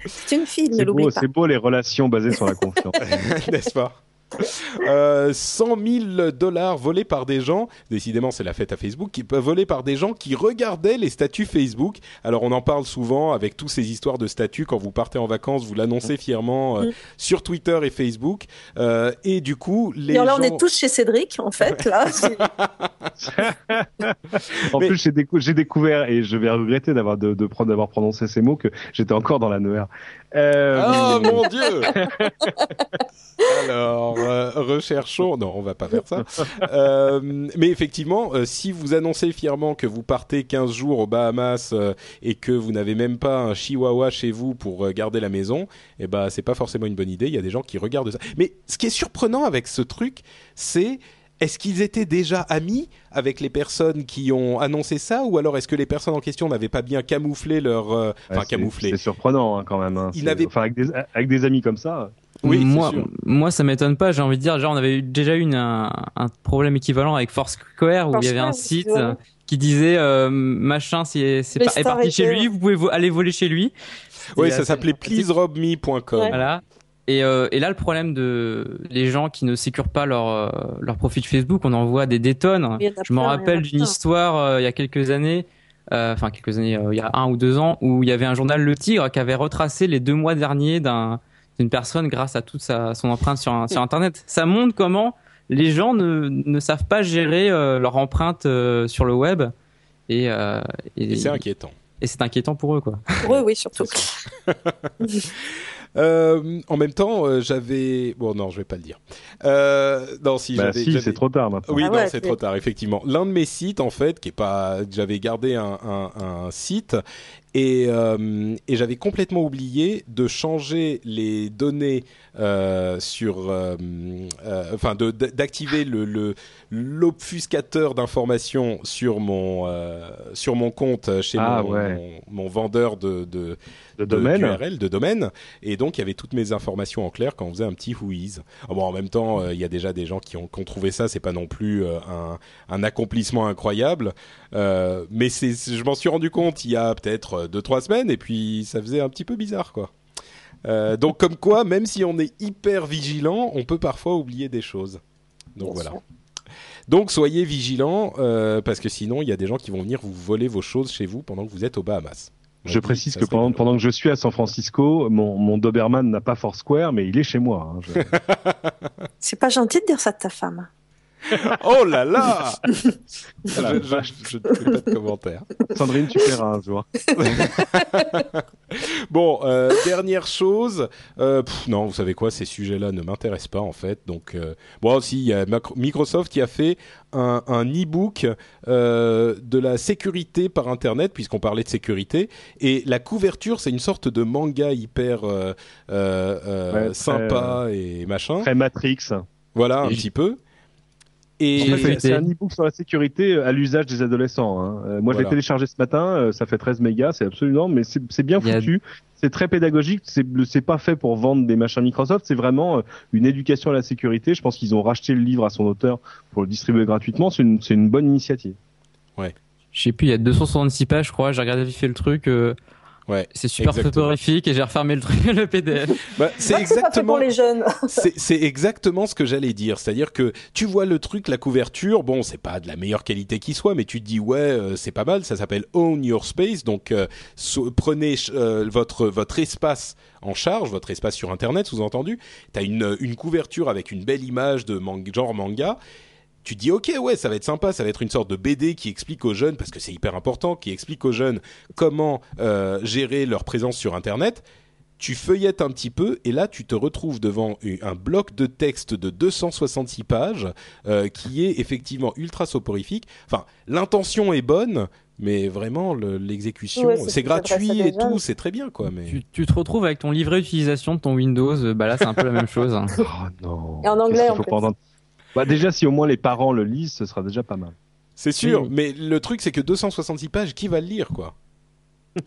C'est une fille, ne C'est l'oublie beau, pas. c'est beau les relations basées sur la confiance. n'est-ce pas? euh, 100 000 dollars volés par des gens, décidément c'est la fête à Facebook, qui peuvent voler par des gens qui regardaient les statuts Facebook. Alors on en parle souvent avec tous ces histoires de statuts quand vous partez en vacances, vous l'annoncez fièrement euh, Mm. sur Twitter et Facebook, Euh, et du coup les alors là, on est tous chez Cédric, en fait, là. En Mais- plus, j'ai décou- j'ai découvert, et je vais regretter d'avoir de, de prendre- d'avoir prononcé ces mots, que j'étais encore dans la Noire. Euh, Oh mon dieu Alors, euh, recherchons. Non, on va pas faire ça. Euh, mais effectivement, euh, si vous annoncez fièrement que vous partez 15 jours aux Bahamas et que vous n'avez même pas un chihuahua chez vous pour garder la maison, eh ben c'est pas forcément une bonne idée. Il y a des gens qui regardent ça. Mais ce qui est surprenant avec ce truc, c'est est-ce qu'ils étaient déjà amis avec les personnes qui ont annoncé ça ou alors est-ce que les personnes en question n'avaient pas bien camouflé leur euh, enfin ouais, camouflé C'est surprenant hein, quand même. hein. Il C'est- n'avait- Enfin, avec des, avec des amis comme ça. Oui, moi, sûr. moi, ça m'étonne pas. J'ai envie de dire, genre, on avait déjà eu une- un, un problème équivalent avec Foursquare où il y avait un site ouais. euh, qui disait euh, machin, c'est pas- est parti chez lui, vous pouvez vo- aller voler chez lui. Oui, ça s'appelait pleaserobme.com. Ouais. Voilà. Et, euh, et là, le problème de les gens qui ne sécurent pas leur euh, leur profil Facebook, on en voit des, des tonnes. Il y en a Je me plein, il y en a rappelle d'une histoire euh, il y a quelques années, euh, enfin quelques années, euh, il y a un ou deux ans, où il y avait un journal Le Tigre qui avait retracé les deux mois derniers d'un d'une personne grâce à toute sa, son empreinte sur, un- sur Internet. Ça montre comment les gens ne, ne savent pas gérer euh, leur empreinte euh, sur le web et, euh, et, Et c'est inquiétant. et c'est inquiétant pour eux quoi. Pour eux, oui, surtout. Euh, en même temps, euh, j'avais. Bon, non, je vais pas le dire. Euh, non, si, bah si, c'est trop tard maintenant. Oui, Ah non, ouais, c'est c'est- trop tard, effectivement. L'un de mes sites, en fait, qui est pas, j'avais gardé un, un, un site et, euh, et j'avais complètement oublié de changer les données euh, sur, euh, enfin, d'activer le l'obfuscateur d'informations sur mon sur mon compte chez Ah, mon, ouais. mon, mon vendeur de, de De de- domaine. de domaine, et donc il y avait toutes mes informations en clair quand on faisait un petit whois. Ah bon, en même temps, il y a déjà des gens qui ont, qui ont trouvé ça, c'est pas non plus un, un accomplissement incroyable, mais c'est, je m'en suis rendu compte il y a peut-être deux trois semaines, et puis ça faisait un petit peu bizarre, quoi. Euh, donc comme quoi, même si on est hyper vigilant, on peut parfois oublier des choses. Donc Bien voilà. sûr. Donc soyez vigilants euh, parce que sinon il y a des gens qui vont venir vous voler vos choses chez vous pendant que vous êtes aux Bahamas. On Je dit, précise que pendant, que je suis à San Francisco, mon, mon Doberman n'a pas Foursquare, mais il est chez moi. hein. Je- C'est pas gentil de dire ça de ta femme. Oh là là Voilà. je, je- je ne fais pas de commentaires. Sandrine, tu paieras un jour. Bon, euh, dernière chose. euh, pff, non, vous savez quoi, ces sujets-là ne m'intéressent pas en fait. Donc, euh, bon, si il y a Microsoft qui a fait un, un e-book euh, de la sécurité par Internet, puisqu'on parlait de sécurité, et la couverture, c'est une sorte de manga hyper euh, euh, euh, Ouais, sympa et machin. Très Matrix. Voilà, un Et- petit peu. En Et fait, c'est- un e-book sur la sécurité à l'usage des adolescents. hein. Euh, moi, je l'ai téléchargé ce matin. euh, ça fait 13 mégas, c'est absolument, mais c'est bien a- foutu. C'est très pédagogique. C'est pas fait pour vendre des machins Microsoft. C'est vraiment euh, une éducation à la sécurité. Je pense qu'ils ont racheté le livre à son auteur pour le distribuer gratuitement. C'est une, une bonne initiative. Je sais plus, il y a 266 pages, je crois. J'ai regardé vite fait le truc. Ouais, c'est super Exactement. soporifique et j'ai refermé le truc, le PDF. Bah, c'est fait exactement. pour les jeunes. C'est exactement ce que j'allais dire, c'est-à-dire que tu vois le truc, la couverture, bon, c'est pas de la meilleure qualité qui soit, mais tu te dis ouais, euh, c'est pas mal, ça s'appelle Own Your Space, donc euh, so- prenez euh, votre votre espace en charge, votre espace sur Internet, sous-entendu. T'as une une couverture avec une belle image de manga, genre manga. Tu te dis ok ouais ça va être sympa ça va être une sorte de BD qui explique aux jeunes parce que c'est hyper important qui explique aux jeunes comment euh, gérer leur présence sur internet tu feuillettes un petit peu et là tu te retrouves devant un bloc de texte de 266 pages euh, qui est effectivement ultra soporifique. Enfin, l'intention est bonne, mais vraiment le- l'exécution, Ouais, c'est gratuit et tout, c'est très bien quoi. Mais tu, tu te retrouves avec ton livret d'utilisation de ton Windows. euh, Bah là, c'est un peu la même chose. hein. Oh non. Et en anglais, en faut plus. pas entendre Bah, déjà, si au moins les parents le lisent, ce sera déjà pas mal. c'est sûr. Oui. Mais le truc c'est que 266 pages, qui va le lire quoi?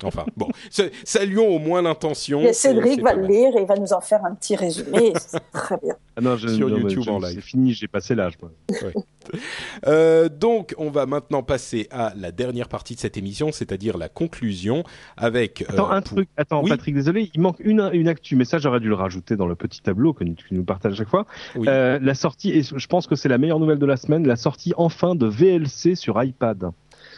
Enfin bon, sa- saluons au moins l'intention. Cédric va le lire et il va nous en faire un petit résumé. C'est très bien. Ah non, je, Sur non, YouTube je- en live. C'est fini, j'ai passé l'âge. Euh, donc, on va maintenant passer à la dernière partie de cette émission, c'est-à-dire la conclusion avec. euh, Attends, un pour- truc. Attends, Oui. Patrick, désolé, il manque une, une actu, mais ça, j'aurais dû le rajouter dans le petit tableau que tu nous partages à chaque fois. Oui. Euh, la sortie, et je pense que c'est la meilleure nouvelle de la semaine, la sortie enfin de VLC sur iPad.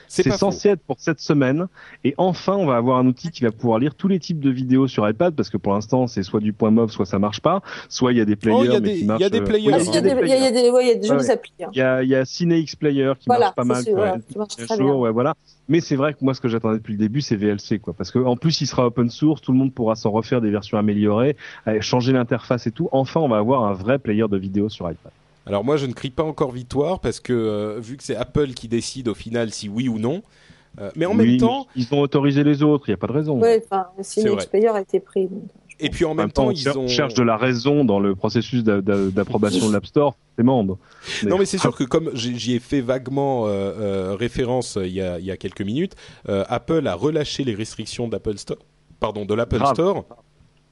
C'est censé être pour cette semaine, et enfin, on va avoir un outil qui va pouvoir lire tous les types de vidéos sur iPad, parce que pour l'instant, c'est soit du point mov, soit ça marche pas, soit il y a des players, Oh, il y a mais des- qui il y a marchent. des euh, players. Ah, Il si, y Il y, a des- il y a- il y a des ouais, il y a des jolis Ouais. applis. hein. Il y a, il y a CineX Player qui Voilà, marche pas mal. sûr, voilà, qui marche Un très jour, bien. ouais, voilà. Mais c'est vrai que moi, ce que j'attendais depuis le début, c'est VLC, quoi. Parce que, en plus, il sera open source, tout le monde pourra s'en refaire des versions améliorées, changer l'interface et tout. Enfin, on va avoir un vrai player de vidéo sur iPad. Alors moi, je ne crie pas encore victoire parce que euh, vu que c'est Apple qui décide au final si oui ou non, euh, mais en Oui, même temps, ils ont autorisé les autres, il n'y a pas de raison. Ouais, enfin, vrai. Player a été pris. donc, et puis en même temps, on ils cher- ont. cherche de la raison dans le processus d'a- d'a- d'approbation de l'App Store, c'est monde. Non mais c'est sûr que comme j'ai- j'y ai fait vaguement euh, euh, référence il y, a, il y a quelques minutes, euh, Apple a relâché les restrictions d'Apple Store, pardon, de l'Apple. Store,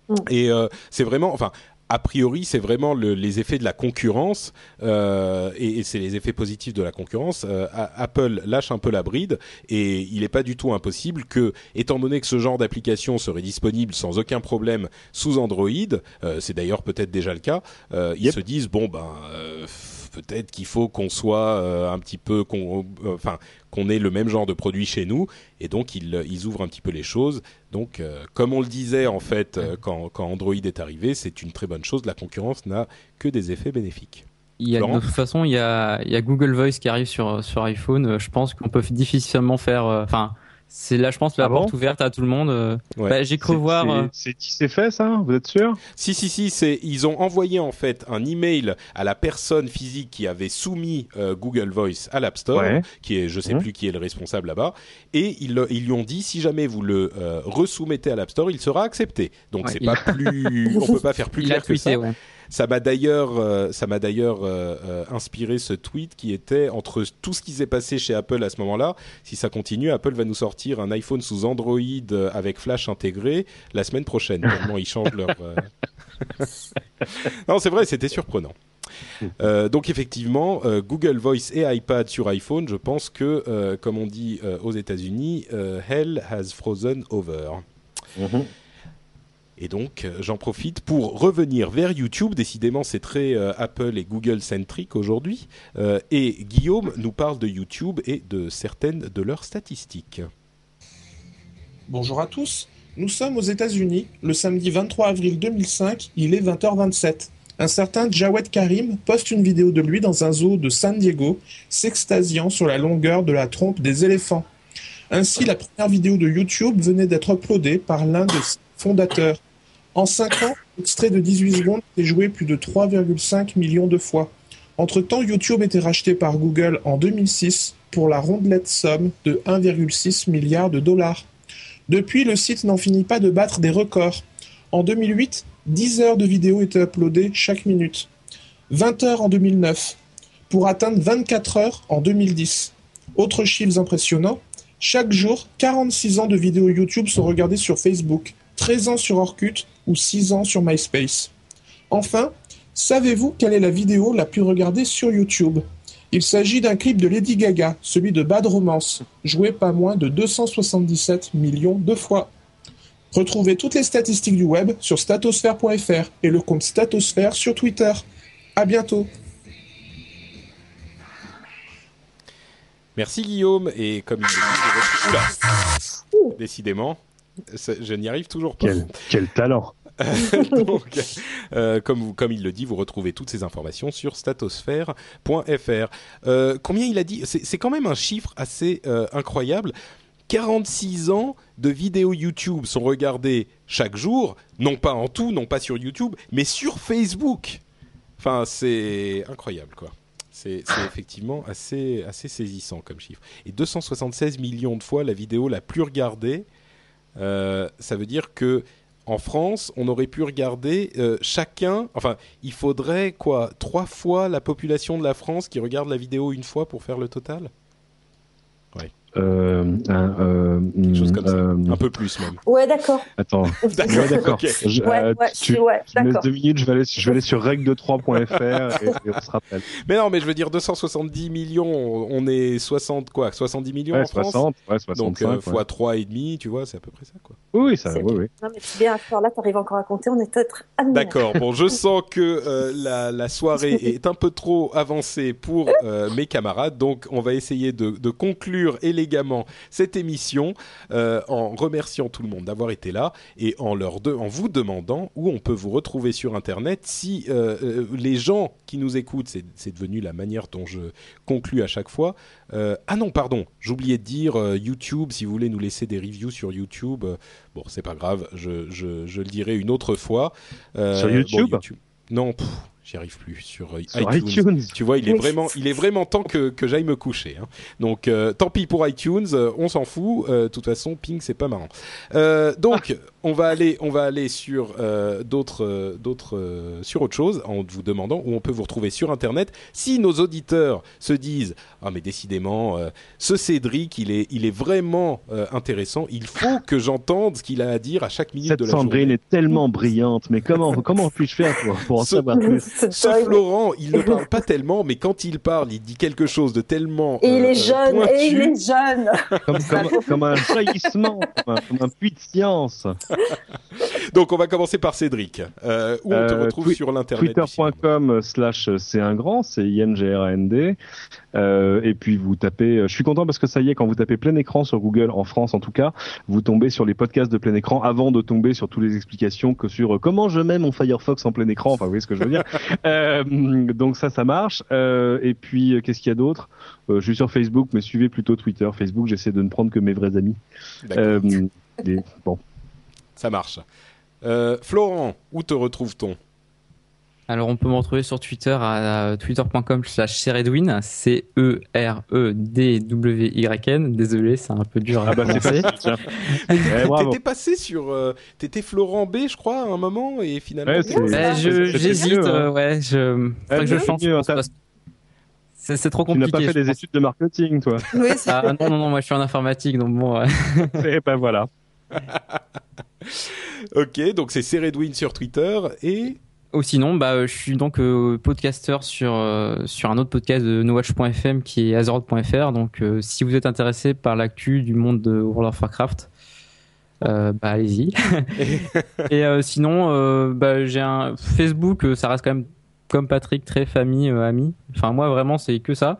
Mm. et euh, c'est vraiment, enfin. A priori, c'est vraiment le- les effets de la concurrence euh, et, et c'est les effets positifs de la concurrence. Euh, Apple lâche un peu la bride et il n'est pas du tout impossible que, étant donné que ce genre d'application serait disponible sans aucun problème sous Android, euh, c'est d'ailleurs peut-être déjà le cas, euh, ils se disent bon ben euh, peut-être qu'il faut qu'on soit euh, un petit peu, qu'on, euh, enfin qu'on ait le même genre de produit chez nous et donc ils, euh, ils ouvrent un petit peu les choses. Donc comme on le disait en fait quand, quand Android est arrivé, c'est une très bonne chose. La concurrence n'a que des effets bénéfiques. Il y a, de toute façon, il y a, il y a Google Voice qui arrive sur, sur iPhone. Je pense qu'on peut difficilement faire. euh, Enfin, c'est là, je pense, la Ah bon porte ouverte à tout le monde. euh. Ouais. Bah, J'ai cru voir. euh, c'est- C'est c'est fait, ça Vous êtes sûr? Si si si, c'est ils ont envoyé en fait un email à la personne physique qui avait soumis euh, Google Voice à l'App Store, Ouais. qui est je sais Mhm. plus qui est le responsable là-bas, et ils, le- ils lui ont dit si jamais vous le euh, resoumettez à l'App Store, il sera accepté. Donc Ouais, c'est il- pas plus, on peut pas faire plus il a clair que ça. Ça m'a d'ailleurs, euh, ça m'a d'ailleurs euh, euh, inspiré ce tweet qui était entre tout ce qui s'est passé chez Apple à ce moment-là. Si ça continue, Apple va nous sortir un iPhone sous Android avec Flash intégré la semaine prochaine. Tellement ils changent leur. non, c'est vrai, c'était surprenant. Donc effectivement, Google Voice et iPad sur iPhone, je pense que, comme on dit aux États-Unis, hell has frozen over. Et donc, euh, j'en profite pour revenir vers YouTube. Décidément, c'est très euh, Apple et Google centrique aujourd'hui. Euh, et Guillaume nous parle de YouTube et de certaines de leurs statistiques. Bonjour à tous. Nous sommes aux États-Unis. Le samedi 23 avril 2005, il est 20h27. Un certain Jawed Karim poste une vidéo de lui dans un zoo de San Diego, s'extasiant sur la longueur de la trompe des éléphants. Ainsi, la première vidéo de YouTube venait d'être uploadée par l'un de ses fondateurs. En 5 ans, l'extrait de 18 secondes est joué plus de 3,5 millions de fois. Entre-temps, YouTube était racheté par Google en 2006 pour la rondelette somme de 1,6 milliard de dollars. Depuis, le site n'en finit pas de battre des records. En 2008, 10 heures de vidéos étaient uploadées chaque minute. 20 heures en 2009, pour atteindre 24 heures en 2010. Autres chiffres impressionnants, chaque jour, 46 ans de vidéos YouTube sont regardées sur Facebook, 13 ans sur Orkut ou 6 ans sur MySpace. Enfin, savez-vous quelle est la vidéo la plus regardée sur YouTube? Il s'agit d'un clip de Lady Gaga, celui de Bad Romance, joué pas moins de 277 millions de fois. Retrouvez toutes les statistiques du web sur statosphère.fr et le compte Statosphère sur Twitter. À bientôt. Merci Guillaume. Et comme il dit, Décidément, je n'y arrive toujours pas. Quel, quel talent Donc, euh, comme, il le dit, vous retrouvez toutes ces informations sur statosphère.fr. Euh, combien il a dit C'est quand même un chiffre assez euh, incroyable. 46 ans de vidéos YouTube sont regardées chaque jour, non pas en tout, non pas sur YouTube, mais sur Facebook. Enfin, c'est incroyable, quoi. C'est effectivement assez, assez saisissant comme chiffre. Et 276 millions de fois la vidéo la plus regardée, euh, ça veut dire que en France, on aurait pu regarder euh, chacun. Enfin, il faudrait quoi Trois fois la population de la France qui regarde la vidéo une fois pour faire le total? Ouais. Euh, un, euh, Quelque chose comme ça. euh, Un peu plus même. Ouais, d'accord. Attends. D'accord. Ouais, d'accord. Je- Ouais, euh, ouais, tu, ouais, tu me laisses d'accord. deux minutes, je vais aller, je vais aller sur règle3.fr et, et on se rappelle. Mais non, mais je veux dire 270 millions, on est 60 quoi 70 millions Ouais, en France 60, ouais, 65. Donc euh, fois trois et demi, tu vois, c'est à peu près ça quoi. Oui, oui, ça, oui, bien. oui. Non, mais c'est bien à faire là, t'arrives encore à compter, on est peut-être. D'accord. Bon, je sens que euh, la, la soirée est un peu trop avancée pour euh, mes camarades, donc on va essayer de, de conclure élégamment cette émission euh, en remerciant tout le monde d'avoir été là et en leur de, en vous demandant où on peut vous retrouver sur Internet. Si euh, euh, les gens qui nous écoutent, c'est c'est devenu la manière dont je conclue à chaque fois. Ah non, pardon, j'oubliais de dire YouTube. Si vous voulez nous laisser des reviews sur YouTube, bon, c'est pas grave, je, je, je le dirai une autre fois. Sur YouTube Non, pff, j'y arrive plus. Sur, euh, Sur iTunes. iTunes. Tu vois, il est vraiment, il est vraiment temps que, que j'aille me coucher. hein. Donc, euh, tant pis pour iTunes, euh, on s'en fout. Euh, De toute façon, ping, c'est pas marrant. Euh, donc, on va aller, on va aller sur euh, d'autres, euh, d'autres, euh, sur autre chose, en vous demandant où on peut vous retrouver sur Internet. Si nos auditeurs se disent, ah mais décidément, euh, ce Cédric, il est, il est vraiment euh, intéressant. Il faut que j'entende ce qu'il a à dire à chaque minute Cette de la Sandrine journée. est tellement brillante, mais comment, comment puis-je faire pour, pour en Ce- savoir plus? Ce. Florent, il ne parle pas tellement, mais quand il parle, il dit quelque chose de tellement Et il euh, est jeune, pointu. et il est jeune. comme, comme, comme un jaillissement, comme un, comme un puits de science. Donc on va commencer par Cédric. Euh, où on te Euh, retrouve sur l'internet. Twitter.com slash c'est un grand, c'est I-N-G-R-A-N-D. Euh, et puis vous tapez, euh, je suis content parce que ça y est, quand vous tapez plein écran sur Google, en France en tout cas, vous tombez sur les podcasts de plein écran avant de tomber sur toutes les explications que sur euh, comment je mets mon Firefox en plein écran, enfin vous voyez ce que je veux dire. Euh, donc ça, ça marche. Euh, et puis qu'est-ce qu'il y a d'autre? Je suis sur Facebook, mais suivez plutôt Twitter. Facebook, j'essaie de ne prendre que mes vrais amis. Et- bon. ça marche. Florent, où te retrouve-t-on? Alors, on peut me retrouver sur Twitter à twitter.com slash Seredwin, C-E-R-E-D-W-Y-N. Désolé, c'est un peu dur à Ah bah prononcer. Eh. T'étais passé sur, euh, t'étais Florent B, je crois, à un moment, et finalement. Ouais, J'hésite, hein. euh, ouais, je, que je que C'est trop Tu n'as compliqué. pas fait des études de marketing, toi. Oui, Ah, non, non, non, moi je suis en informatique, donc bon. ouais. Et ben voilà. Ok, donc c'est Seredwin sur Twitter et Ou sinon, bah, euh, je suis donc euh, podcasteur sur, euh, sur un autre podcast de nowatch.fm qui est azeroth.fr. Donc, euh, si vous êtes intéressé par l'actu du monde de World of Warcraft, bah allez-y. et sinon, bah, j'ai un Facebook, ça reste quand même comme Patrick, très famille, ami. Enfin moi vraiment c'est que ça.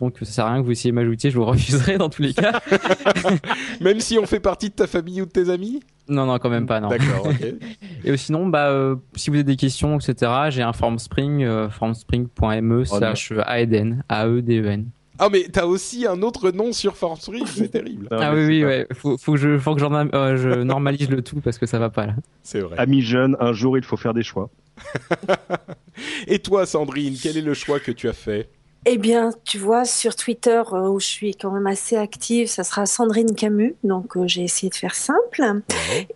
Donc ça sert à rien que vous essayiez de m'ajouter, je vous refuserai dans tous les cas. Même si on fait partie de ta famille ou de tes amis? Non non quand même pas non. D'accord, ok. Et sinon bah euh, si vous avez des questions etc. J'ai un Formspring, euh, formspring.me slash aeden a e d e n. Ah mais t'as aussi un autre nom sur Formspring, c'est terrible. Ah oui oui ouais, faut, faut que je faut que j'en euh, je normalise le tout parce que ça va pas là. C'est vrai. Amis jeunes, un jour il faut faire des choix. Et toi Sandrine, quel est le choix que tu as fait? Eh bien, tu vois, sur Twitter, euh, où je suis quand même assez active, ça sera Sandrine Camus. Donc, euh, j'ai essayé de faire simple.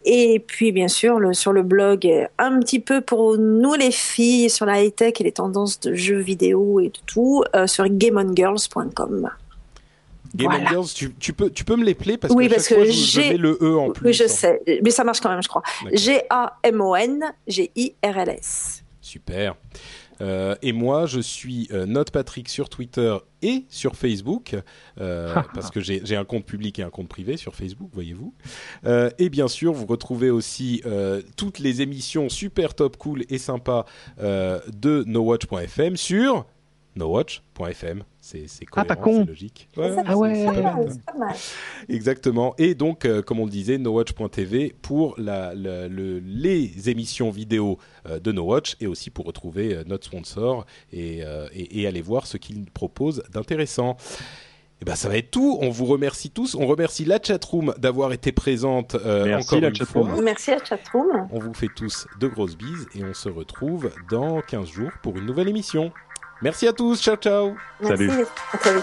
Et puis, bien sûr, le, sur le blog, euh, un petit peu pour nous les filles, sur la high-tech et les tendances de jeux vidéo et de tout, euh, sur gameongirls.com. Game Voilà. Girls, tu, tu peux, tu peux me les plaire parce Oui, que parce chaque que je mets le E en plus. Oui, je hein. sais. Mais ça marche quand même, je crois. D'accord. G-A-M-O-N-G-I-R-L-S. Super. Euh, et moi, je suis euh, Note Patrick sur Twitter et sur Facebook, euh, parce que j'ai un compte public et un compte privé sur Facebook, voyez-vous. Euh, et bien sûr, vous retrouvez aussi euh, toutes les émissions super top cool et sympas euh, de NoWatch.fm sur NoWatch.fm. C'est Ah, pas cohérent, con. c'est logique. Ouais, Ah pas mal. C'est pas mal. Exactement. Et donc, euh, comme on le disait, NoWatch.tv pour la, la- le- les émissions vidéo euh, de NoWatch et aussi pour retrouver euh, notre sponsor et, euh, et, et aller voir ce qu'il propose d'intéressant. Et ben, ça va être tout. On vous remercie tous. On remercie la chatroom d'avoir été présente euh, Merci, encore la une chatroom. fois. Merci à chatroom. On vous fait tous de grosses bises et on se retrouve dans 15 jours pour une nouvelle émission. Merci à tous. Ciao, ciao. Merci. Salut.